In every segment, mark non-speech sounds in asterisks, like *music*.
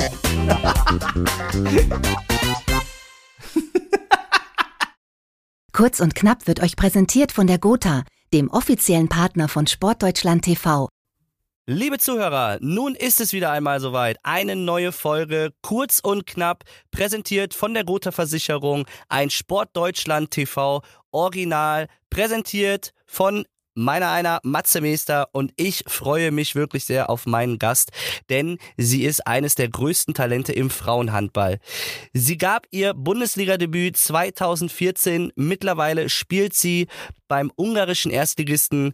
*laughs* Kurz und knapp wird euch präsentiert von der Gotha, dem offiziellen Partner von Sportdeutschland TV. Liebe Zuhörer, nun ist es wieder einmal soweit. Eine neue Folge, kurz und knapp, präsentiert von der Gotha Versicherung, ein Sportdeutschland TV Original, präsentiert von meiner einer Matze Meester und ich freue mich wirklich sehr auf meinen Gast, denn sie ist eines der größten Talente im Frauenhandball. Sie gab ihr Bundesliga-Debüt 2014, mittlerweile spielt sie beim ungarischen Erstligisten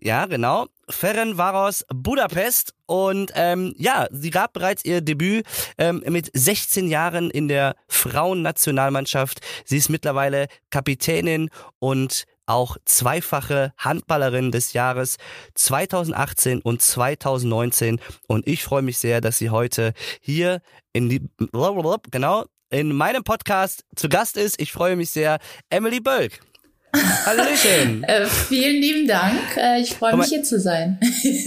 ja, genau. Ferencváros Budapest. Und ähm, ja, sie gab bereits ihr Debüt ähm, mit 16 Jahren in der Frauennationalmannschaft. Sie ist mittlerweile Kapitänin und auch zweifache Handballerin des Jahres 2018 und 2019. Und ich freue mich sehr, dass sie heute hier in die, genau, in meinem Podcast zu Gast ist. Ich freue mich sehr, Emily Bölk. Hallöchen. *laughs* äh, vielen lieben Dank. Äh, ich freue mich hier zu sein.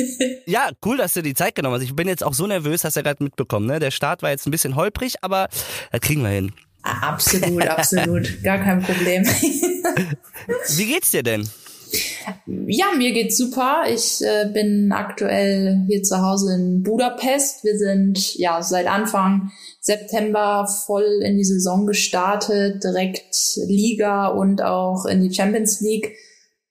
*laughs* ja, cool, dass du die Zeit genommen hast. Ich bin jetzt auch so nervös, hast du ja gerade mitbekommen. Ne? Der Start war jetzt ein bisschen holprig, aber das kriegen wir hin. Absolut, absolut. Gar kein Problem. *laughs* Wie geht's dir denn? Ja, mir geht's super. Ich äh, bin aktuell hier zu Hause in Budapest. Wir sind ja seit Anfang September voll in die Saison gestartet, direkt Liga und auch in die Champions League.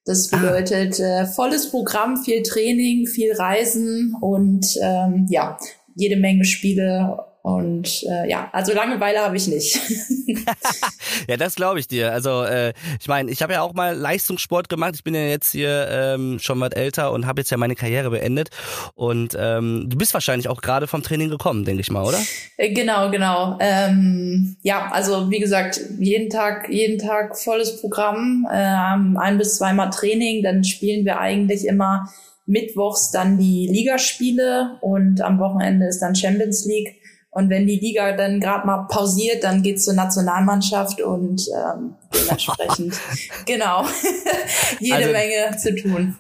Das ah. bedeutet äh, volles Programm, viel Training, viel Reisen und ähm, ja, jede Menge Spiele und äh, ja, also Langeweile habe ich nicht. *laughs* ja, das glaube ich dir. Also äh, ich meine, ich habe ja auch mal Leistungssport gemacht. Ich bin ja jetzt hier ähm, schon was älter und habe jetzt ja meine Karriere beendet. Und ähm, du bist wahrscheinlich auch gerade vom Training gekommen, denke ich mal, oder? Äh, genau, genau. Ähm, ja, also wie gesagt, jeden Tag, jeden Tag volles Programm, ähm, ein bis zweimal Training. Dann spielen wir eigentlich immer mittwochs dann die Ligaspiele und am Wochenende ist dann Champions League. Und wenn die Liga dann gerade mal pausiert, dann geht's zur Nationalmannschaft und ähm, dementsprechend *laughs* genau *laughs* jede also, Menge zu tun.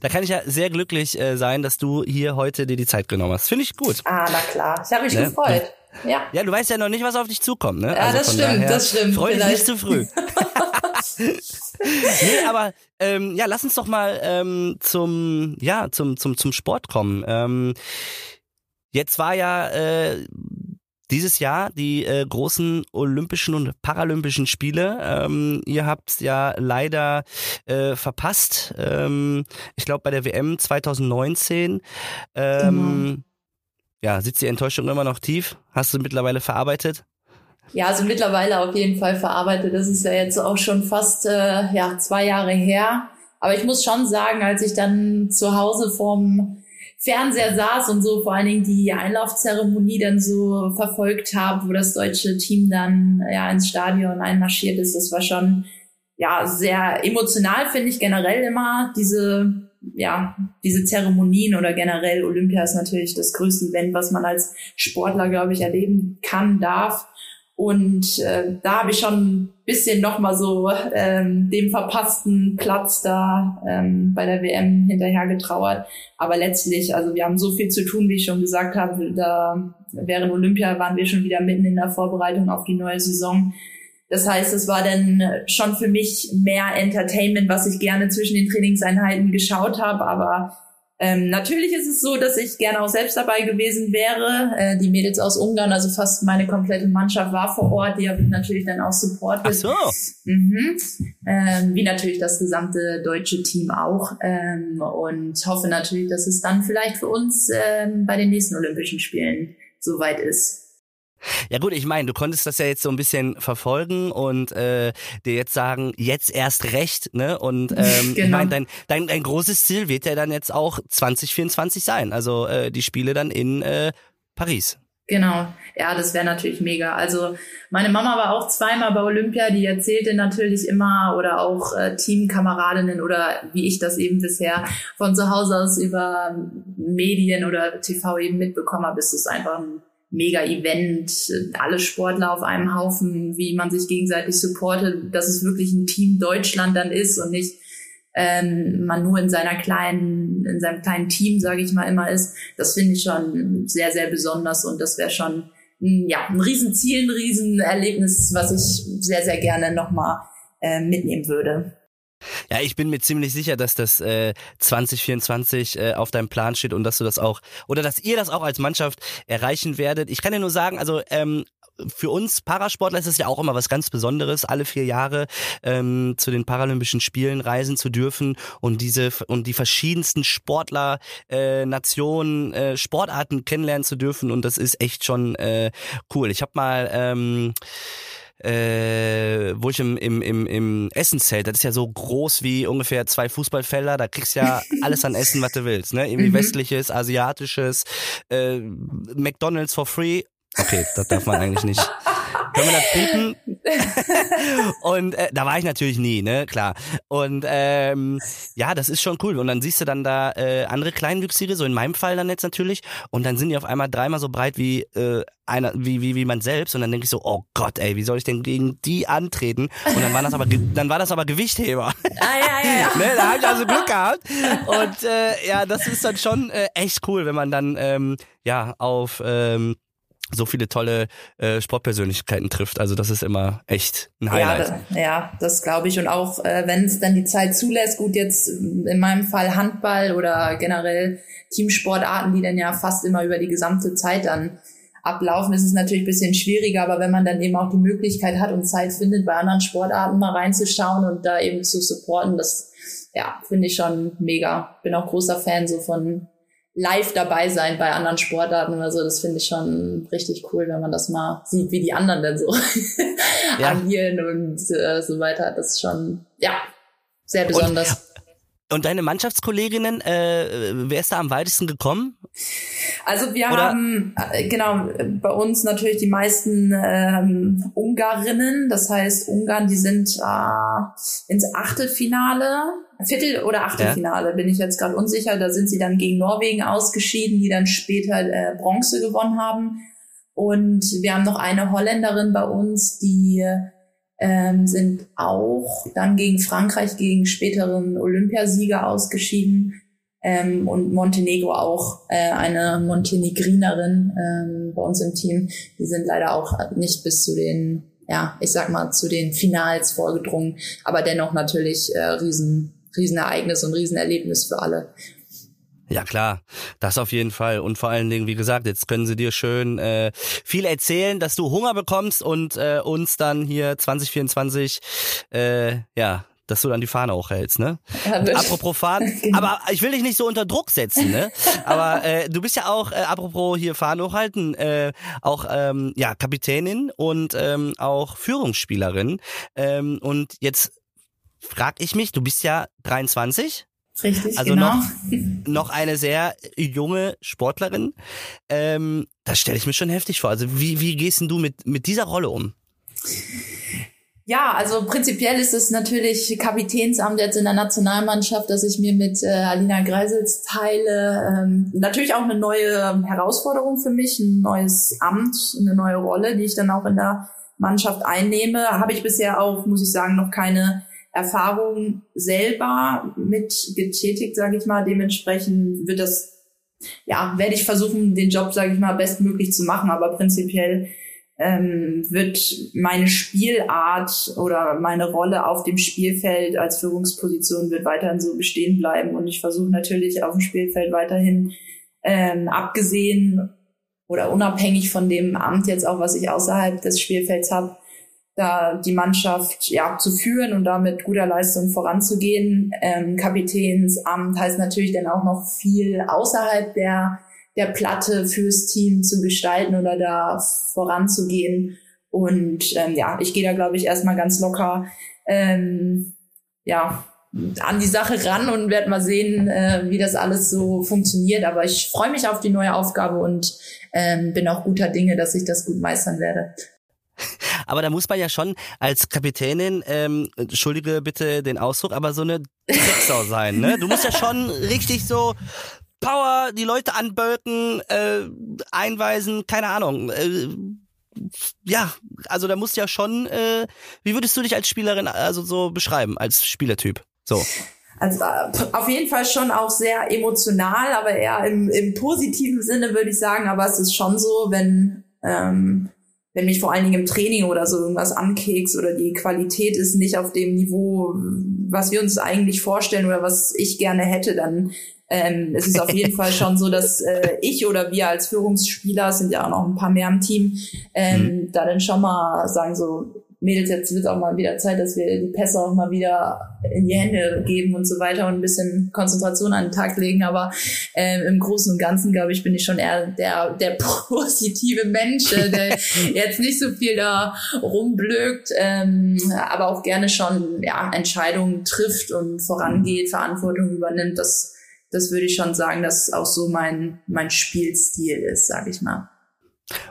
Da kann ich ja sehr glücklich äh, sein, dass du hier heute dir die Zeit genommen hast. Finde ich gut. Ah, na klar. Ich habe mich ne? gefreut. Ja. ja, du weißt ja noch nicht, was auf dich zukommt. Ne? Ja, also das stimmt, das stimmt. Freu dich nicht zu früh. *laughs* nee, aber ähm, ja, lass uns doch mal ähm, zum ja zum zum zum Sport kommen. Ähm, Jetzt war ja äh, dieses Jahr die äh, großen Olympischen und Paralympischen Spiele. Ähm, ihr habt ja leider äh, verpasst. Ähm, ich glaube bei der WM 2019. Ähm, genau. Ja, sitzt die Enttäuschung immer noch tief? Hast du mittlerweile verarbeitet? Ja, also mittlerweile auf jeden Fall verarbeitet. Das ist ja jetzt auch schon fast äh, ja zwei Jahre her. Aber ich muss schon sagen, als ich dann zu Hause vom Fernseher saß und so vor allen Dingen die Einlaufzeremonie dann so verfolgt habe, wo das deutsche Team dann ja ins Stadion einmarschiert ist. Das war schon ja sehr emotional, finde ich generell immer diese ja diese Zeremonien oder generell Olympia ist natürlich das größte Event, was man als Sportler glaube ich erleben kann darf. Und äh, da habe ich schon ein bisschen nochmal so ähm, dem verpassten Platz da ähm, bei der WM hinterher getrauert. Aber letztlich, also wir haben so viel zu tun, wie ich schon gesagt habe. Da während Olympia waren wir schon wieder mitten in der Vorbereitung auf die neue Saison. Das heißt, es war dann schon für mich mehr Entertainment, was ich gerne zwischen den Trainingseinheiten geschaut habe. Aber ähm, natürlich ist es so, dass ich gerne auch selbst dabei gewesen wäre. Äh, die Mädels aus Ungarn, also fast meine komplette Mannschaft war vor Ort. Die habe ich natürlich dann auch supportet. Ach so. Mhm. Ähm, wie natürlich das gesamte deutsche Team auch. Ähm, und hoffe natürlich, dass es dann vielleicht für uns ähm, bei den nächsten Olympischen Spielen soweit ist. Ja gut, ich meine, du konntest das ja jetzt so ein bisschen verfolgen und äh, dir jetzt sagen, jetzt erst recht, ne? Und *laughs* ähm, genau. ich meine, dein, dein, dein großes Ziel wird ja dann jetzt auch 2024 sein, also äh, die Spiele dann in äh, Paris. Genau, ja, das wäre natürlich mega. Also meine Mama war auch zweimal bei Olympia, die erzählte natürlich immer oder auch äh, Teamkameradinnen oder wie ich das eben bisher von zu Hause aus über Medien oder TV eben mitbekommen habe, ist es einfach ein mega Event, alle Sportler auf einem Haufen, wie man sich gegenseitig supportet, dass es wirklich ein Team Deutschland dann ist und nicht ähm, man nur in seiner kleinen, in seinem kleinen Team, sage ich mal, immer ist. Das finde ich schon sehr, sehr besonders und das wäre schon ja, ein Riesenziel, ein Riesenerlebnis, was ich sehr, sehr gerne nochmal äh, mitnehmen würde. Ja, ich bin mir ziemlich sicher, dass das äh, 2024 äh, auf deinem Plan steht und dass du das auch oder dass ihr das auch als Mannschaft erreichen werdet. Ich kann dir nur sagen, also ähm, für uns Parasportler ist es ja auch immer was ganz Besonderes, alle vier Jahre ähm, zu den Paralympischen Spielen reisen zu dürfen und diese und die verschiedensten Sportler, äh, Nationen, äh, Sportarten kennenlernen zu dürfen und das ist echt schon äh, cool. Ich habe mal ähm, äh, wo ich im, im, im, im Essenszelt, das ist ja so groß wie ungefähr zwei Fußballfelder, da kriegst du ja *laughs* alles an Essen, was du willst, ne? Irgendwie mhm. westliches, asiatisches, äh, McDonalds for free. Okay, das darf man eigentlich nicht. *laughs* Können wir das *laughs* piepen? und äh, da war ich natürlich nie, ne, klar. Und ähm, ja, das ist schon cool. Und dann siehst du dann da äh, andere Kleinwüchsige, so in meinem Fall dann jetzt natürlich. Und dann sind die auf einmal dreimal so breit wie äh, einer, wie, wie, wie man selbst. Und dann denke ich so, oh Gott, ey, wie soll ich denn gegen die antreten? Und dann war das aber, dann war das aber Gewichtheber. Ah, ja, ja, ja. *laughs* ne, da habe ich also Glück gehabt. Und äh, ja, das ist dann schon äh, echt cool, wenn man dann ähm, ja auf ähm, so viele tolle äh, Sportpersönlichkeiten trifft. Also das ist immer echt ein Highlight. Ja, da, ja das glaube ich. Und auch äh, wenn es dann die Zeit zulässt, gut jetzt in meinem Fall Handball oder generell Teamsportarten, die dann ja fast immer über die gesamte Zeit dann ablaufen, ist es natürlich ein bisschen schwieriger, aber wenn man dann eben auch die Möglichkeit hat und Zeit findet, bei anderen Sportarten mal reinzuschauen und da eben zu supporten, das ja, finde ich schon mega. Bin auch großer Fan so von live dabei sein bei anderen Sportarten oder so. Das finde ich schon richtig cool, wenn man das mal sieht, wie die anderen denn so *laughs* ja. agieren und äh, so weiter. Das ist schon, ja, sehr besonders. Und und deine Mannschaftskolleginnen, äh, wer ist da am weitesten gekommen? Also wir Oder? haben äh, genau bei uns natürlich die meisten ähm, Ungarinnen. Das heißt, Ungarn, die sind äh, ins Achtelfinale, Viertel- oder Achtelfinale, ja. bin ich jetzt gerade unsicher. Da sind sie dann gegen Norwegen ausgeschieden, die dann später äh, Bronze gewonnen haben. Und wir haben noch eine Holländerin bei uns, die ähm, sind auch dann gegen Frankreich, gegen späteren Olympiasieger ausgeschieden. Ähm, und Montenegro auch äh, eine Montenegrinerin ähm, bei uns im Team. Die sind leider auch nicht bis zu den, ja, ich sag mal, zu den Finals vorgedrungen, aber dennoch natürlich äh, riesen, Riesenereignis und Riesenerlebnis für alle. Ja klar, das auf jeden Fall. Und vor allen Dingen, wie gesagt, jetzt können sie dir schön äh, viel erzählen, dass du Hunger bekommst und äh, uns dann hier 2024 äh, ja dass du dann die Fahne auch hältst, ne? Ja, apropos Fahnen, *laughs* genau. aber ich will dich nicht so unter Druck setzen, ne? Aber äh, du bist ja auch, äh, apropos hier Fahne hochhalten, äh, auch ähm, ja Kapitänin und ähm, auch Führungsspielerin. Ähm, und jetzt frag ich mich, du bist ja 23? Richtig, also genau. noch, noch eine sehr junge Sportlerin. Ähm, das stelle ich mir schon heftig vor. Also wie, wie gehst denn du mit, mit dieser Rolle um? Ja, also prinzipiell ist es natürlich Kapitänsamt jetzt in der Nationalmannschaft, dass ich mir mit äh, Alina Greisels teile. Ähm, natürlich auch eine neue Herausforderung für mich, ein neues Amt, eine neue Rolle, die ich dann auch in der Mannschaft einnehme. Habe ich bisher auch, muss ich sagen, noch keine Erfahrung selber mit getätigt, sage ich mal. Dementsprechend wird das, ja, werde ich versuchen, den Job, sage ich mal, bestmöglich zu machen. Aber prinzipiell ähm, wird meine Spielart oder meine Rolle auf dem Spielfeld als Führungsposition wird weiterhin so bestehen bleiben. Und ich versuche natürlich auf dem Spielfeld weiterhin, ähm, abgesehen oder unabhängig von dem Amt jetzt auch, was ich außerhalb des Spielfelds habe, da die Mannschaft ja zu führen und damit guter Leistung voranzugehen. Ähm, Kapitänsamt heißt natürlich dann auch noch viel außerhalb der der Platte fürs Team zu gestalten oder da voranzugehen. Und ähm, ja, ich gehe da glaube ich erstmal ganz locker ähm, ja an die Sache ran und werde mal sehen, äh, wie das alles so funktioniert. Aber ich freue mich auf die neue Aufgabe und ähm, bin auch guter Dinge, dass ich das gut meistern werde. *laughs* Aber da muss man ja schon als Kapitänin, ähm, entschuldige bitte den Ausdruck, aber so eine Drecksau sein, ne? Du musst ja schon *laughs* richtig so Power, die Leute anbölken, äh, einweisen, keine Ahnung. Äh, ja, also da musst ja schon, äh, wie würdest du dich als Spielerin also so beschreiben, als Spielertyp? So. Also äh, auf jeden Fall schon auch sehr emotional, aber eher im, im positiven Sinne würde ich sagen. Aber es ist schon so, wenn ähm, wenn mich vor allen Dingen im Training oder so irgendwas ankekst oder die Qualität ist nicht auf dem Niveau, was wir uns eigentlich vorstellen oder was ich gerne hätte, dann ähm, es ist auf jeden Fall schon so, dass äh, ich oder wir als Führungsspieler, sind ja auch noch ein paar mehr im Team, ähm, mhm. da dann schon mal sagen so, Mädels, jetzt wird auch mal wieder Zeit, dass wir die Pässe auch mal wieder in die Hände geben und so weiter und ein bisschen Konzentration an den Tag legen. Aber ähm, im Großen und Ganzen, glaube ich, bin ich schon eher der, der *laughs* positive Mensch, äh, der *laughs* jetzt nicht so viel da rumblökt, ähm, aber auch gerne schon ja, Entscheidungen trifft und vorangeht, Verantwortung übernimmt. Das, das würde ich schon sagen, dass auch so mein, mein Spielstil ist, sage ich mal.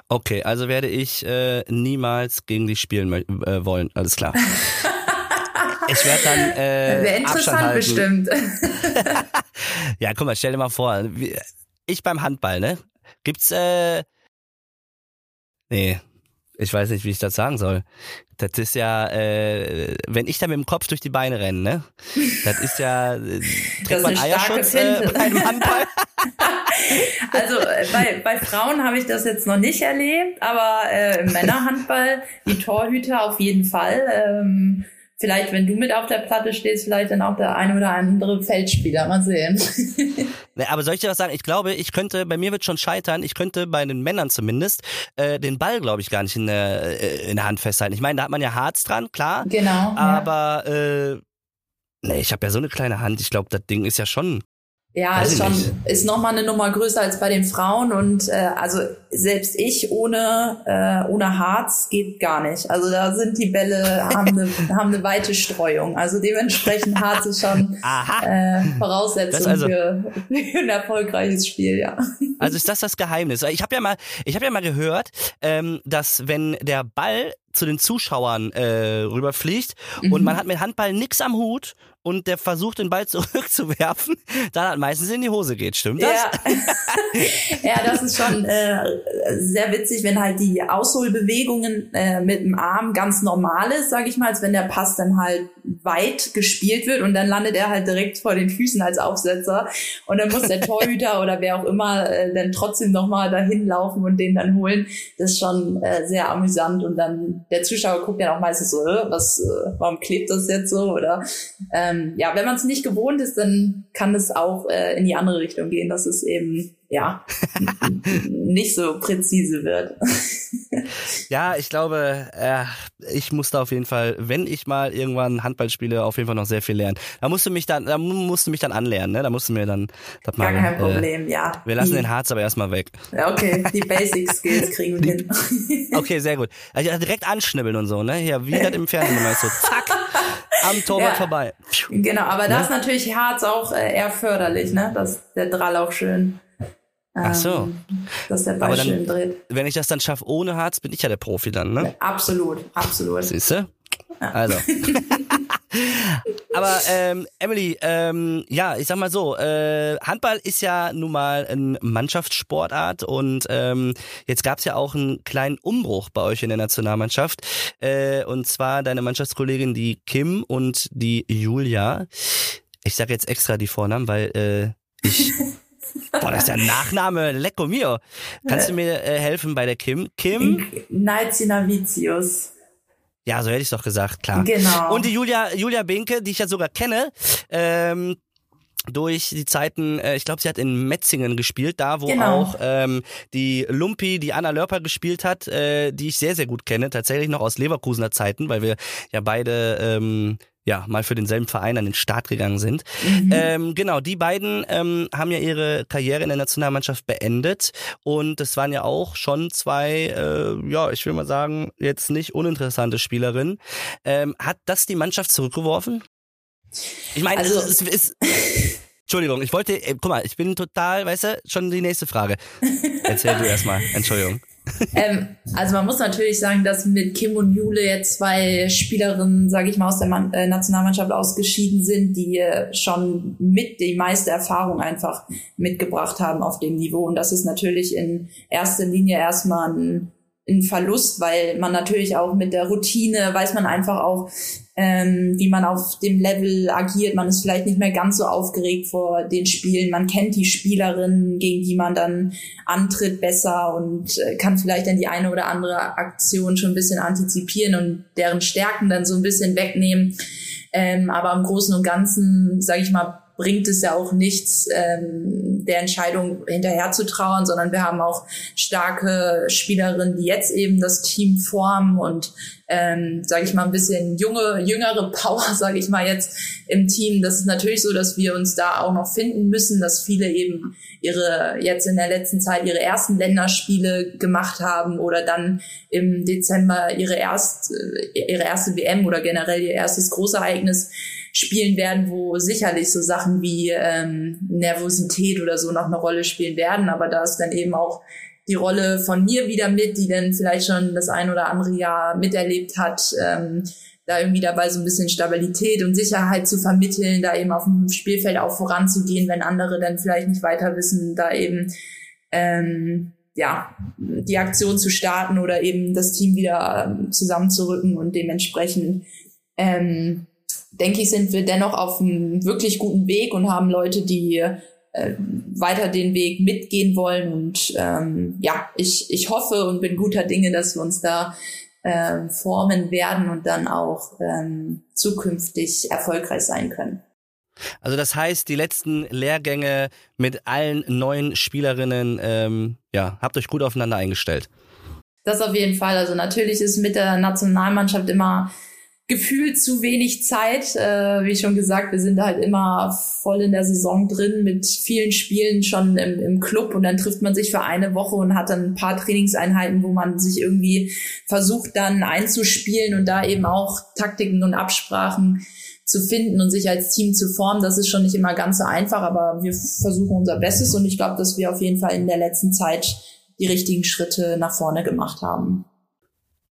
Okay, also werde ich äh, niemals gegen dich spielen äh, wollen. Alles klar. *laughs* ich werde dann äh, Wäre interessant bestimmt. *laughs* ja, guck mal, stell dir mal vor, ich beim Handball, ne? Gibt's äh Nee, ich weiß nicht, wie ich das sagen soll. Das ist ja, äh, wenn ich da mit dem Kopf durch die Beine renne, ne? Das ist ja, äh, trägt man Eierschutz äh, bei einem Handball? *laughs* also äh, bei, bei Frauen habe ich das jetzt noch nicht erlebt, aber äh, im Männerhandball die Torhüter auf jeden Fall. Ähm, vielleicht, wenn du mit auf der Platte stehst, vielleicht dann auch der ein oder andere Feldspieler. Mal sehen. *laughs* aber soll ich dir was sagen? Ich glaube, ich könnte, bei mir wird schon scheitern, ich könnte bei den Männern zumindest äh, den Ball, glaube ich, gar nicht in der, äh, in der Hand festhalten. Ich meine, da hat man ja Harz dran, klar. Genau. Aber ja. äh, nee, ich habe ja so eine kleine Hand. Ich glaube, das Ding ist ja schon ja, Weiß ist schon, nicht. ist nochmal eine Nummer größer als bei den Frauen und äh, also selbst ich ohne äh, ohne Harz geht gar nicht. Also da sind die Bälle haben eine *laughs* haben eine weite Streuung. Also dementsprechend Harz ist schon äh, Voraussetzung also, für, für ein erfolgreiches Spiel, ja. Also ist das das Geheimnis? Ich habe ja mal ich habe ja mal gehört, ähm, dass wenn der Ball zu den Zuschauern äh, rüberfliegt mhm. und man hat mit Handball nix am Hut und der versucht, den Ball zurückzuwerfen, *laughs* dann hat meistens in die Hose geht. Stimmt das? Ja, *laughs* ja das ist schon äh, sehr witzig, wenn halt die Ausholbewegungen äh, mit dem Arm ganz normal ist, sage ich mal, als wenn der Pass dann halt weit gespielt wird und dann landet er halt direkt vor den Füßen als Aufsetzer und dann muss der Torhüter *laughs* oder wer auch immer äh, dann trotzdem nochmal dahin laufen und den dann holen. Das ist schon äh, sehr amüsant und dann der Zuschauer guckt ja auch meistens so, was, äh, warum klebt das jetzt so oder ähm, ähm, ja, wenn man es nicht gewohnt ist, dann kann es auch äh, in die andere Richtung gehen, dass es eben ja *laughs* nicht so präzise wird. *laughs* ja, ich glaube, äh, ich musste auf jeden Fall, wenn ich mal irgendwann Handball spiele, auf jeden Fall noch sehr viel lernen. Da musst du mich dann, da musst du mich dann anlernen, ne? Da musst du mir dann das Gar mal, kein äh, Problem, ja. Wir lassen den Harz aber erstmal weg. Ja, okay, die Basic Skills *laughs* kriegen wir hin. okay, sehr gut. Also direkt anschnibbeln und so, ne? Ja, wie das im Fernsehen immer so, zack, am Torwart ja, vorbei. Genau, aber da ist ne? natürlich Harz auch äh, eher förderlich, ne? Dass der Drall auch schön Ach so. Ähm, dass der Ball dann, schön dreht. Wenn ich das dann schaffe ohne Harz, bin ich ja der Profi dann, ne? Ja, absolut, absolut. Siehst du? Ja. Also. *laughs* Aber ähm, Emily, ähm, ja, ich sag mal so, äh, Handball ist ja nun mal ein Mannschaftssportart und ähm, jetzt gab's ja auch einen kleinen Umbruch bei euch in der Nationalmannschaft. Äh, und zwar deine Mannschaftskollegin, die Kim und die Julia. Ich sage jetzt extra die Vornamen, weil äh, ich *laughs* Boah, das ist der Nachname Lecco Mio. Kannst du mir äh, helfen bei der Kim? Kim? Naizinavicius. Ja, so hätte ich doch gesagt, klar. Genau. Und die Julia, Julia Binke, die ich ja sogar kenne, ähm, durch die Zeiten, äh, ich glaube, sie hat in Metzingen gespielt, da wo genau. auch ähm, die Lumpi, die Anna Lörper gespielt hat, äh, die ich sehr, sehr gut kenne, tatsächlich noch aus Leverkusener Zeiten, weil wir ja beide ähm, ja, mal für denselben Verein an den Start gegangen sind. Mhm. Ähm, genau, die beiden ähm, haben ja ihre Karriere in der Nationalmannschaft beendet und das waren ja auch schon zwei, äh, ja, ich will mal sagen, jetzt nicht uninteressante Spielerinnen. Ähm, hat das die Mannschaft zurückgeworfen? Ich meine, also, es ist. *laughs* Entschuldigung, ich wollte, äh, guck mal, ich bin total, weißt du, schon die nächste Frage. Erzähl du erstmal, Entschuldigung ähm, also man muss natürlich sagen, dass mit Kim und Jule jetzt zwei Spielerinnen, sage ich mal, aus der Man äh, Nationalmannschaft ausgeschieden sind, die äh, schon mit die meiste Erfahrung einfach mitgebracht haben auf dem Niveau. Und das ist natürlich in erster Linie erstmal ein, ein Verlust, weil man natürlich auch mit der Routine weiß man einfach auch, ähm, wie man auf dem Level agiert. Man ist vielleicht nicht mehr ganz so aufgeregt vor den Spielen. Man kennt die Spielerinnen, gegen die man dann antritt, besser und äh, kann vielleicht dann die eine oder andere Aktion schon ein bisschen antizipieren und deren Stärken dann so ein bisschen wegnehmen. Ähm, aber im Großen und Ganzen, sage ich mal, bringt es ja auch nichts, ähm, der Entscheidung hinterher zu trauern, sondern wir haben auch starke Spielerinnen, die jetzt eben das Team formen und ähm, sage ich mal, ein bisschen junge, jüngere Power, *laughs* sage ich mal jetzt im Team. Das ist natürlich so, dass wir uns da auch noch finden müssen, dass viele eben ihre jetzt in der letzten Zeit ihre ersten Länderspiele gemacht haben oder dann im Dezember ihre erst ihre erste WM oder generell ihr erstes Großereignis spielen werden, wo sicherlich so Sachen wie ähm, Nervosität oder so noch eine Rolle spielen werden. Aber da ist dann eben auch die Rolle von mir wieder mit, die dann vielleicht schon das ein oder andere Jahr miterlebt hat, ähm, da irgendwie dabei so ein bisschen Stabilität und Sicherheit zu vermitteln, da eben auf dem Spielfeld auch voranzugehen, wenn andere dann vielleicht nicht weiter wissen, da eben ähm, ja die Aktion zu starten oder eben das Team wieder ähm, zusammenzurücken und dementsprechend ähm, denke ich, sind wir dennoch auf einem wirklich guten Weg und haben Leute, die äh, weiter den Weg mitgehen wollen. Und ähm, ja, ich, ich hoffe und bin guter Dinge, dass wir uns da äh, formen werden und dann auch ähm, zukünftig erfolgreich sein können. Also das heißt, die letzten Lehrgänge mit allen neuen Spielerinnen, ähm, ja, habt euch gut aufeinander eingestellt. Das auf jeden Fall. Also natürlich ist mit der Nationalmannschaft immer gefühlt zu wenig Zeit. Äh, wie schon gesagt, wir sind halt immer voll in der Saison drin mit vielen Spielen schon im, im Club und dann trifft man sich für eine Woche und hat dann ein paar Trainingseinheiten, wo man sich irgendwie versucht dann einzuspielen und da eben auch Taktiken und Absprachen zu finden und sich als Team zu formen. Das ist schon nicht immer ganz so einfach, aber wir versuchen unser Bestes und ich glaube, dass wir auf jeden Fall in der letzten Zeit die richtigen Schritte nach vorne gemacht haben.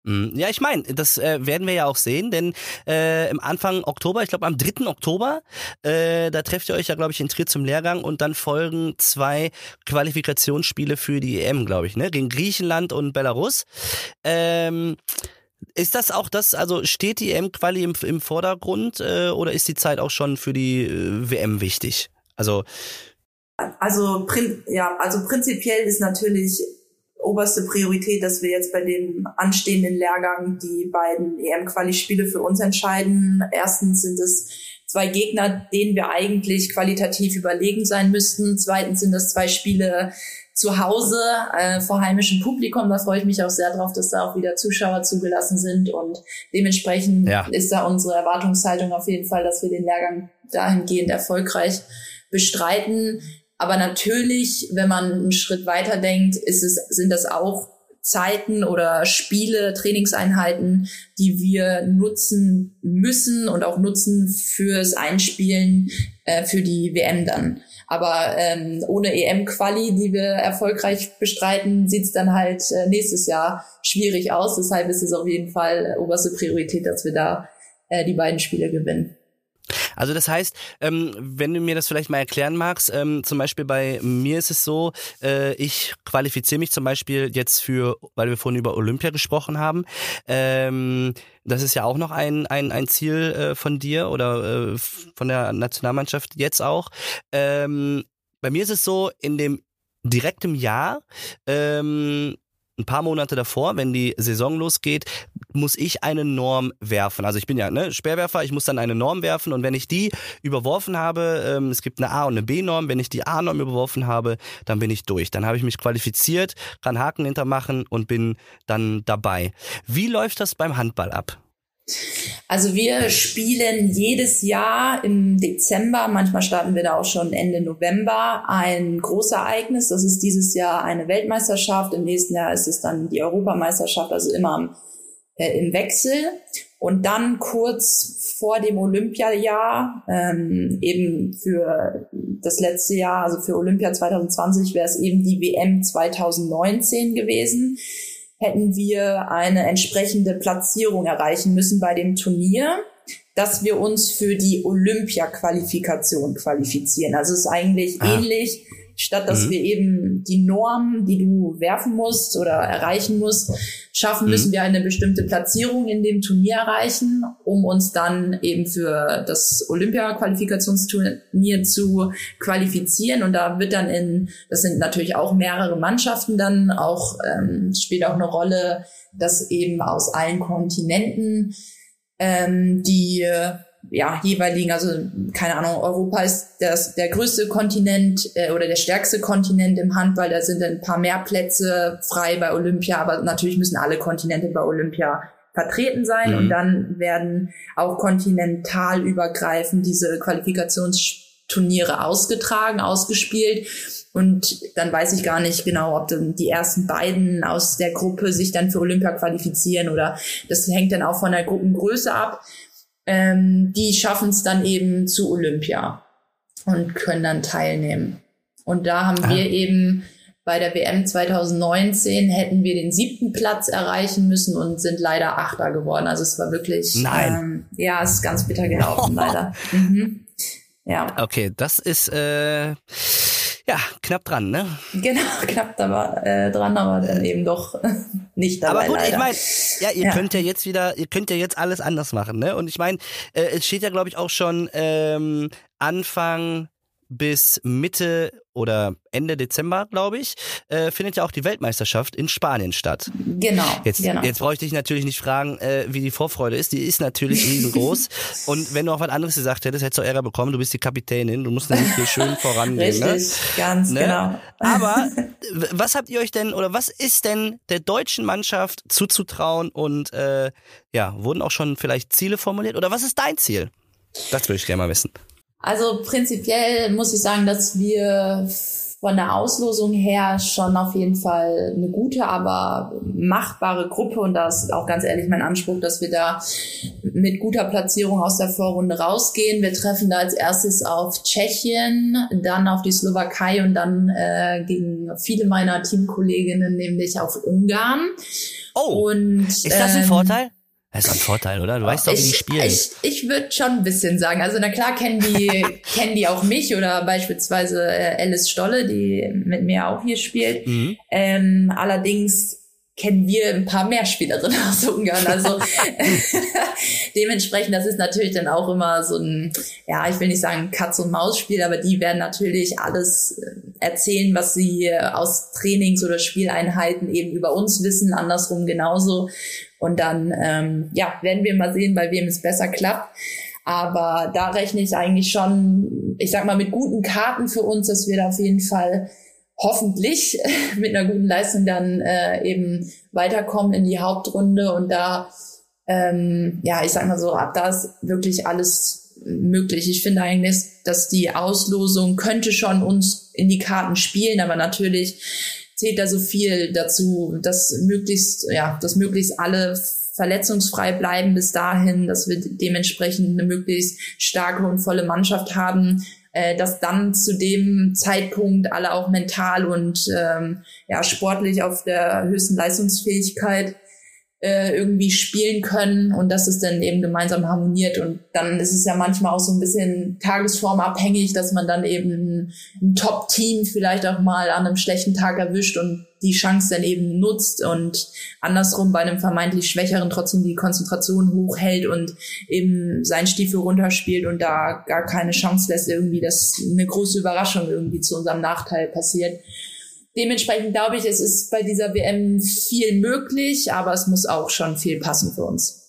Mhm. Ja, ich meine, das äh, werden wir ja auch sehen, denn äh, im Anfang Oktober, ich glaube am 3. Oktober, äh, da trefft ihr euch ja, glaube ich, in Trier zum Lehrgang und dann folgen zwei Qualifikationsspiele für die EM, glaube ich, ne? Gegen Griechenland und Belarus. Ähm, ist das auch das, also steht die EM-Quali im, im Vordergrund äh, oder ist die Zeit auch schon für die äh, WM wichtig? Also also, ja, also prinzipiell ist natürlich oberste Priorität, dass wir jetzt bei dem anstehenden Lehrgang die beiden EM-Quali-Spiele für uns entscheiden. Erstens sind es zwei Gegner, denen wir eigentlich qualitativ überlegen sein müssten. Zweitens sind das zwei Spiele zu Hause äh, vor heimischem Publikum. Da freue ich mich auch sehr drauf, dass da auch wieder Zuschauer zugelassen sind. Und dementsprechend ja. ist da unsere Erwartungshaltung auf jeden Fall, dass wir den Lehrgang dahingehend erfolgreich bestreiten. Aber natürlich, wenn man einen Schritt weiter denkt, ist es, sind das auch Zeiten oder Spiele, Trainingseinheiten, die wir nutzen müssen und auch nutzen fürs Einspielen äh, für die WM dann. Aber ähm, ohne EM-Quali, die wir erfolgreich bestreiten, sieht's dann halt äh, nächstes Jahr schwierig aus. Deshalb ist es auf jeden Fall oberste Priorität, dass wir da äh, die beiden Spiele gewinnen. Also das heißt, ähm, wenn du mir das vielleicht mal erklären magst, ähm, zum Beispiel bei mir ist es so, äh, ich qualifiziere mich zum Beispiel jetzt für, weil wir vorhin über Olympia gesprochen haben, ähm, das ist ja auch noch ein, ein, ein Ziel äh, von dir oder äh, von der Nationalmannschaft jetzt auch. Ähm, bei mir ist es so, in dem direktem Jahr ähm, ein paar Monate davor, wenn die Saison losgeht, muss ich eine Norm werfen. Also ich bin ja ne, Speerwerfer, ich muss dann eine Norm werfen und wenn ich die überworfen habe, ähm, es gibt eine A- und eine B-Norm, wenn ich die A-Norm überworfen habe, dann bin ich durch. Dann habe ich mich qualifiziert, kann Haken hintermachen und bin dann dabei. Wie läuft das beim Handball ab? Also wir spielen jedes Jahr im Dezember, manchmal starten wir da auch schon Ende November, ein Großereignis. Das ist dieses Jahr eine Weltmeisterschaft, im nächsten Jahr ist es dann die Europameisterschaft, also immer im, äh, im Wechsel. Und dann kurz vor dem Olympiajahr, ähm, eben für das letzte Jahr, also für Olympia 2020 wäre es eben die WM 2019 gewesen hätten wir eine entsprechende Platzierung erreichen müssen bei dem Turnier, dass wir uns für die Olympia-Qualifikation qualifizieren. Also es ist eigentlich ah. ähnlich Statt dass mhm. wir eben die Norm, die du werfen musst oder erreichen musst, schaffen, müssen mhm. wir eine bestimmte Platzierung in dem Turnier erreichen, um uns dann eben für das Olympia-Qualifikationsturnier zu qualifizieren. Und da wird dann in, das sind natürlich auch mehrere Mannschaften dann, auch ähm, spielt auch eine Rolle, dass eben aus allen Kontinenten ähm, die ja, jeweiligen, also keine Ahnung, Europa ist das, der größte Kontinent äh, oder der stärkste Kontinent im Handball. Da sind ein paar mehr Plätze frei bei Olympia, aber natürlich müssen alle Kontinente bei Olympia vertreten sein mhm. und dann werden auch kontinentalübergreifend diese Qualifikationsturniere ausgetragen, ausgespielt. Und dann weiß ich gar nicht genau, ob dann die ersten beiden aus der Gruppe sich dann für Olympia qualifizieren oder das hängt dann auch von der Gruppengröße ab ähm, die schaffen es dann eben zu Olympia und können dann teilnehmen. Und da haben ah. wir eben bei der WM 2019 hätten wir den siebten Platz erreichen müssen und sind leider Achter geworden. Also es war wirklich, Nein. Ähm, ja, es ist ganz bitter gelaufen, *laughs* leider. Mhm. Ja. Okay, das ist äh, ja, knapp dran, ne? Genau, *laughs* knapp da, äh, dran, aber dann eben doch *laughs* nicht dabei. Aber gut, leider. ich meine, ja, ihr ja. könnt ja jetzt wieder, ihr könnt ja jetzt alles anders machen, ne? Und ich meine, äh, es steht ja, glaube ich, auch schon ähm, Anfang bis Mitte oder Ende Dezember, glaube ich, äh, findet ja auch die Weltmeisterschaft in Spanien statt. Genau. Jetzt, genau. jetzt bräuchte ich natürlich nicht fragen, äh, wie die Vorfreude ist. Die ist natürlich *laughs* riesengroß. Und wenn du auch was anderes gesagt hättest, hättest du Ärger bekommen. Du bist die Kapitänin. Du musst nämlich hier schön vorangehen. Ne? Richtig, ne? ganz ne? genau. Aber *laughs* was habt ihr euch denn oder was ist denn der deutschen Mannschaft zuzutrauen? Und äh, ja, wurden auch schon vielleicht Ziele formuliert? Oder was ist dein Ziel? Das würde ich gerne mal wissen. Also prinzipiell muss ich sagen, dass wir von der Auslosung her schon auf jeden Fall eine gute, aber machbare Gruppe und da ist auch ganz ehrlich mein Anspruch, dass wir da mit guter Platzierung aus der Vorrunde rausgehen. Wir treffen da als erstes auf Tschechien, dann auf die Slowakei und dann äh, gegen viele meiner Teamkolleginnen, nämlich auf Ungarn. Oh, und, ist das ein ähm, Vorteil? Das ist ein Vorteil, oder? Du weißt doch, wie die spielen. Ich, ich würde schon ein bisschen sagen. Also na klar kennen die *laughs* kennen die auch mich oder beispielsweise äh, Alice Stolle, die mit mir auch hier spielt. Mhm. Ähm, allerdings kennen wir ein paar mehr Spielerinnen *laughs* aus Ungarn. Also *laughs* dementsprechend, das ist natürlich dann auch immer so ein, ja, ich will nicht sagen Katz- und Maus-Spiel, aber die werden natürlich alles äh, erzählen, was sie aus Trainings- oder Spieleinheiten eben über uns wissen, andersrum genauso. Und dann, ähm, ja, werden wir mal sehen, bei wem es besser klappt. Aber da rechne ich eigentlich schon, ich sag mal, mit guten Karten für uns, dass wir da auf jeden Fall hoffentlich *laughs* mit einer guten Leistung dann äh, eben weiterkommen in die Hauptrunde und da, ähm, ja, ich sag mal so, ab da ist wirklich alles möglich. Ich finde eigentlich, dass die Auslosung könnte schon uns in die Karten spielen, aber natürlich zählt da so viel dazu, dass möglichst, ja, dass möglichst alle verletzungsfrei bleiben bis dahin, dass wir dementsprechend eine möglichst starke und volle Mannschaft haben, äh, dass dann zu dem Zeitpunkt alle auch mental und ähm, ja, sportlich auf der höchsten Leistungsfähigkeit äh, irgendwie spielen können und dass es dann eben gemeinsam harmoniert. Und dann ist es ja manchmal auch so ein bisschen tagesformabhängig, dass man dann eben ein, Top-Team vielleicht auch mal an einem schlechten Tag erwischt und die Chance dann eben nutzt und andersrum bei einem vermeintlich Schwächeren trotzdem die Konzentration hochhält und eben sein Stiefel runterspielt und da gar keine Chance lässt irgendwie, dass eine große Überraschung irgendwie zu unserem Nachteil passiert. Dementsprechend glaube ich, es ist bei dieser WM viel möglich, aber es muss auch schon viel passen für uns.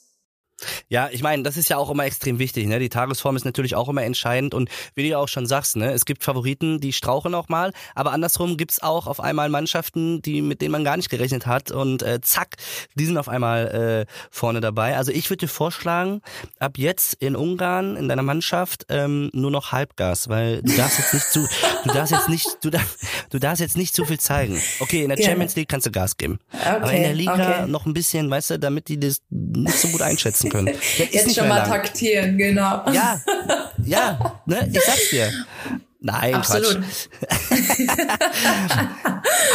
Ja, ich meine, das ist ja auch immer extrem wichtig. Ne? Die Tagesform ist natürlich auch immer entscheidend und wie du ja auch schon sagst, ne, es gibt Favoriten, die strauchen auch mal, aber andersrum gibt's auch auf einmal Mannschaften, die mit denen man gar nicht gerechnet hat und äh, zack, die sind auf einmal äh, vorne dabei. Also ich würde dir vorschlagen, ab jetzt in Ungarn in deiner Mannschaft ähm, nur noch Halbgas, weil du darfst jetzt nicht zu, du darfst jetzt nicht, du, darf, du darfst jetzt nicht zu viel zeigen. Okay, in der. Champions League kannst du Gas geben, okay, aber in der Liga okay. noch ein bisschen, weißt du, damit die das nicht so gut einschätzen nutzen können. *laughs* Jetzt schon mal lang. taktieren, genau. Ja, ja, *laughs* ne, ich sag's dir. Nein, Absolut. *laughs*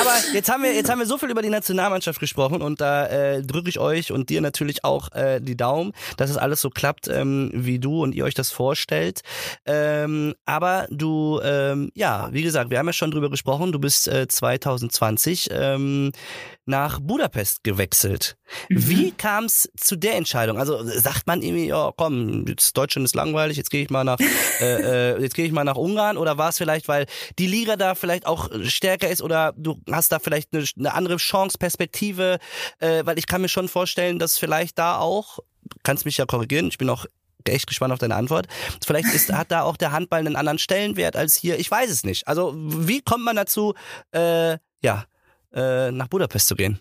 Aber jetzt haben wir jetzt haben wir so viel über die Nationalmannschaft gesprochen und da äh, drücke ich euch und dir natürlich auch äh, die Daumen, dass es alles so klappt, ähm, wie du und ihr euch das vorstellt. Ähm, aber du, ähm, ja, wie gesagt, wir haben ja schon drüber gesprochen. Du bist äh, 2020 ähm, nach Budapest gewechselt. Mhm. Wie kam es zu der Entscheidung? Also sagt man irgendwie, ja, komm, jetzt Deutschland ist langweilig, jetzt gehe ich mal nach, *laughs* äh, äh, jetzt gehe ich mal nach Ungarn oder war es vielleicht, weil die Liga da vielleicht auch stärker ist oder du hast da vielleicht eine, eine andere Chance, Perspektive, äh, weil ich kann mir schon vorstellen, dass vielleicht da auch, kannst mich ja korrigieren, ich bin auch echt gespannt auf deine Antwort. Vielleicht ist, *laughs* hat da auch der Handball einen anderen Stellenwert als hier. Ich weiß es nicht. Also wie kommt man dazu, äh, ja, äh, nach Budapest zu gehen?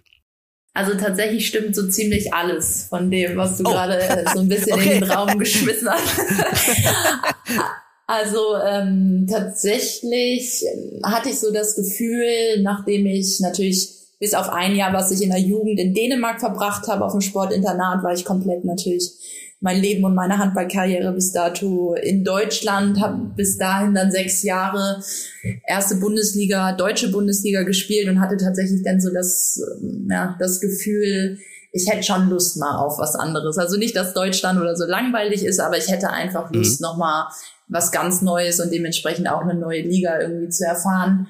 Also tatsächlich stimmt so ziemlich alles von dem, was du oh. gerade so ein bisschen *laughs* okay. in den Raum geschmissen hast. *laughs* also ähm, tatsächlich hatte ich so das Gefühl, nachdem ich natürlich bis auf ein Jahr, was ich in der Jugend in Dänemark verbracht habe, auf dem Sportinternat, war ich komplett natürlich mein Leben und meine Handballkarriere bis dato in Deutschland, habe bis dahin dann sechs Jahre erste Bundesliga, deutsche Bundesliga gespielt und hatte tatsächlich dann so das, ähm, ja, das Gefühl, ich hätte schon Lust mal auf was anderes. Also nicht, dass Deutschland oder so langweilig ist, aber ich hätte einfach mhm. Lust, mhm. nochmal was ganz Neues und dementsprechend auch eine neue Liga irgendwie zu erfahren.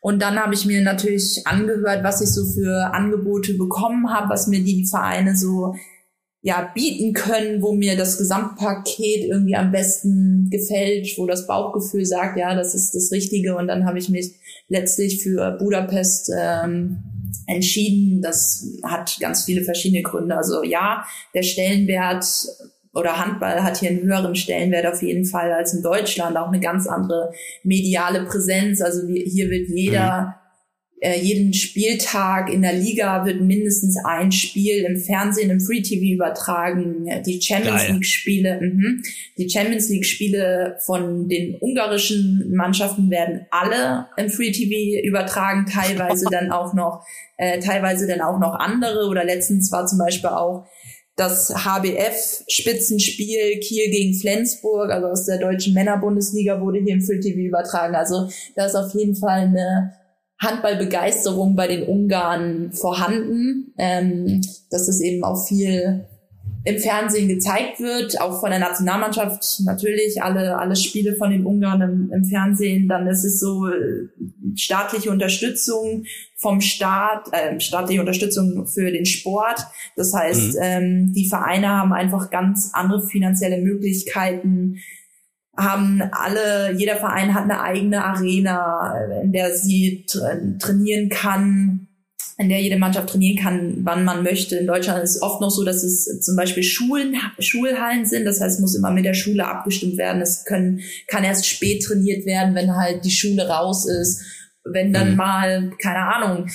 Und dann habe ich mir natürlich angehört, was ich so für Angebote bekommen habe, was mir die Vereine so ja, bieten können, wo mir das Gesamtpaket irgendwie am besten gefällt, wo das Bauchgefühl sagt, ja, das ist das Richtige. Und dann habe ich mich letztlich für Budapest ähm, entschieden. Das hat ganz viele verschiedene Gründe. Also ja, der Stellenwert oder Handball hat hier einen höheren Stellenwert auf jeden Fall als in Deutschland, auch eine ganz andere mediale Präsenz. Also hier wird jeder mhm äh, jeden Spieltag in der Liga wird mindestens ein Spiel im Fernsehen, im Free TV übertragen. Die Champions League Spiele, mh, die Champions League Spiele von den ungarischen Mannschaften werden alle im Free TV übertragen, teilweise dann auch noch, äh, teilweise dann auch noch andere. Oder letztens war zum Beispiel auch das HBF-Spitzenspiel Kiel gegen Flensburg, also aus der deutschen Männerbundesliga, wurde hier im Free TV übertragen. Also da ist auf jeden Fall eine Handballbegeisterung bei den Ungarn vorhanden, ähm, dass es eben auch viel im Fernsehen gezeigt wird, auch von der Nationalmannschaft natürlich alle alle Spiele von den Ungarn im, im Fernsehen. Dann ist es so äh, staatliche Unterstützung vom Staat, äh, staatliche Unterstützung für den Sport. Das heißt, mhm. ähm, die Vereine haben einfach ganz andere finanzielle Möglichkeiten, haben alle, jeder Verein hat eine eigene Arena, in der sie trainieren kann, in der jede Mannschaft trainieren kann, wann man möchte. In Deutschland ist es oft noch so, dass es zum Beispiel Schulen, Schulhallen sind. Das heißt, es muss immer mit der Schule abgestimmt werden. Es können, kann erst spät trainiert werden, wenn halt die Schule raus ist. Wenn dann mhm. mal, keine Ahnung,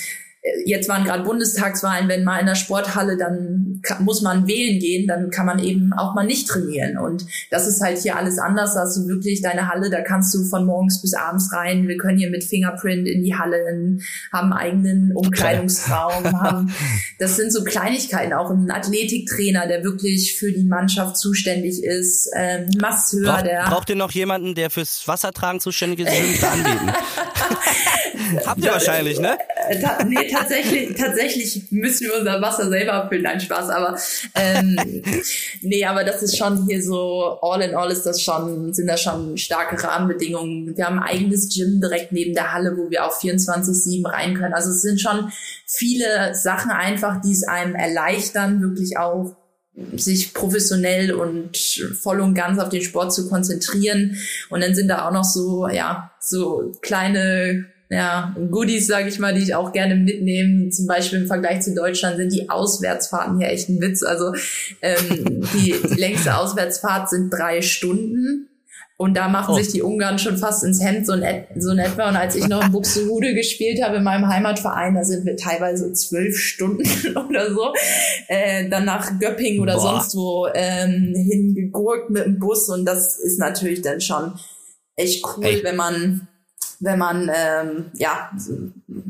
jetzt waren gerade Bundestagswahlen, wenn mal in der Sporthalle, dann muss man wählen gehen, dann kann man eben auch mal nicht trainieren. Und das ist halt hier alles anders. Da hast du wirklich deine Halle, da kannst du von morgens bis abends rein. Wir können hier mit Fingerprint in die Halle, haben eigenen Umkleidungsraum, haben, *laughs* das sind so Kleinigkeiten, auch ein Athletiktrainer, der wirklich für die Mannschaft zuständig ist, ähm, Masseur, Brauch, der. Braucht ihr noch jemanden, der fürs Wassertragen zuständig ist? *laughs* Habt ihr wahrscheinlich, ne? Ta nee, tatsächlich, tatsächlich müssen wir unser Wasser selber füllen. Nein, Spaß, aber ähm, nee, aber das ist schon hier so, all in all ist das schon, sind das schon starke Rahmenbedingungen. Wir haben ein eigenes Gym direkt neben der Halle, wo wir auch 24-7 rein können. Also es sind schon viele Sachen einfach, die es einem erleichtern, wirklich auch sich professionell und voll und ganz auf den Sport zu konzentrieren. Und dann sind da auch noch so, ja, so kleine ja, Goodies, sage ich mal, die ich auch gerne mitnehme. Zum Beispiel im Vergleich zu Deutschland sind die Auswärtsfahrten hier echt ein Witz. Also ähm, die, die längste Auswärtsfahrt sind drei Stunden. Und da machen oh. sich die Ungarn schon fast ins Hemd so in, so in etwa. Und als ich noch in Buxtehude gespielt habe in meinem Heimatverein, da sind wir teilweise zwölf Stunden *laughs* oder so, äh, dann nach Göppingen oder Boah. sonst wo ähm, hingegurkt mit dem Bus. Und das ist natürlich dann schon echt cool, Ey. wenn man wenn man ähm, ja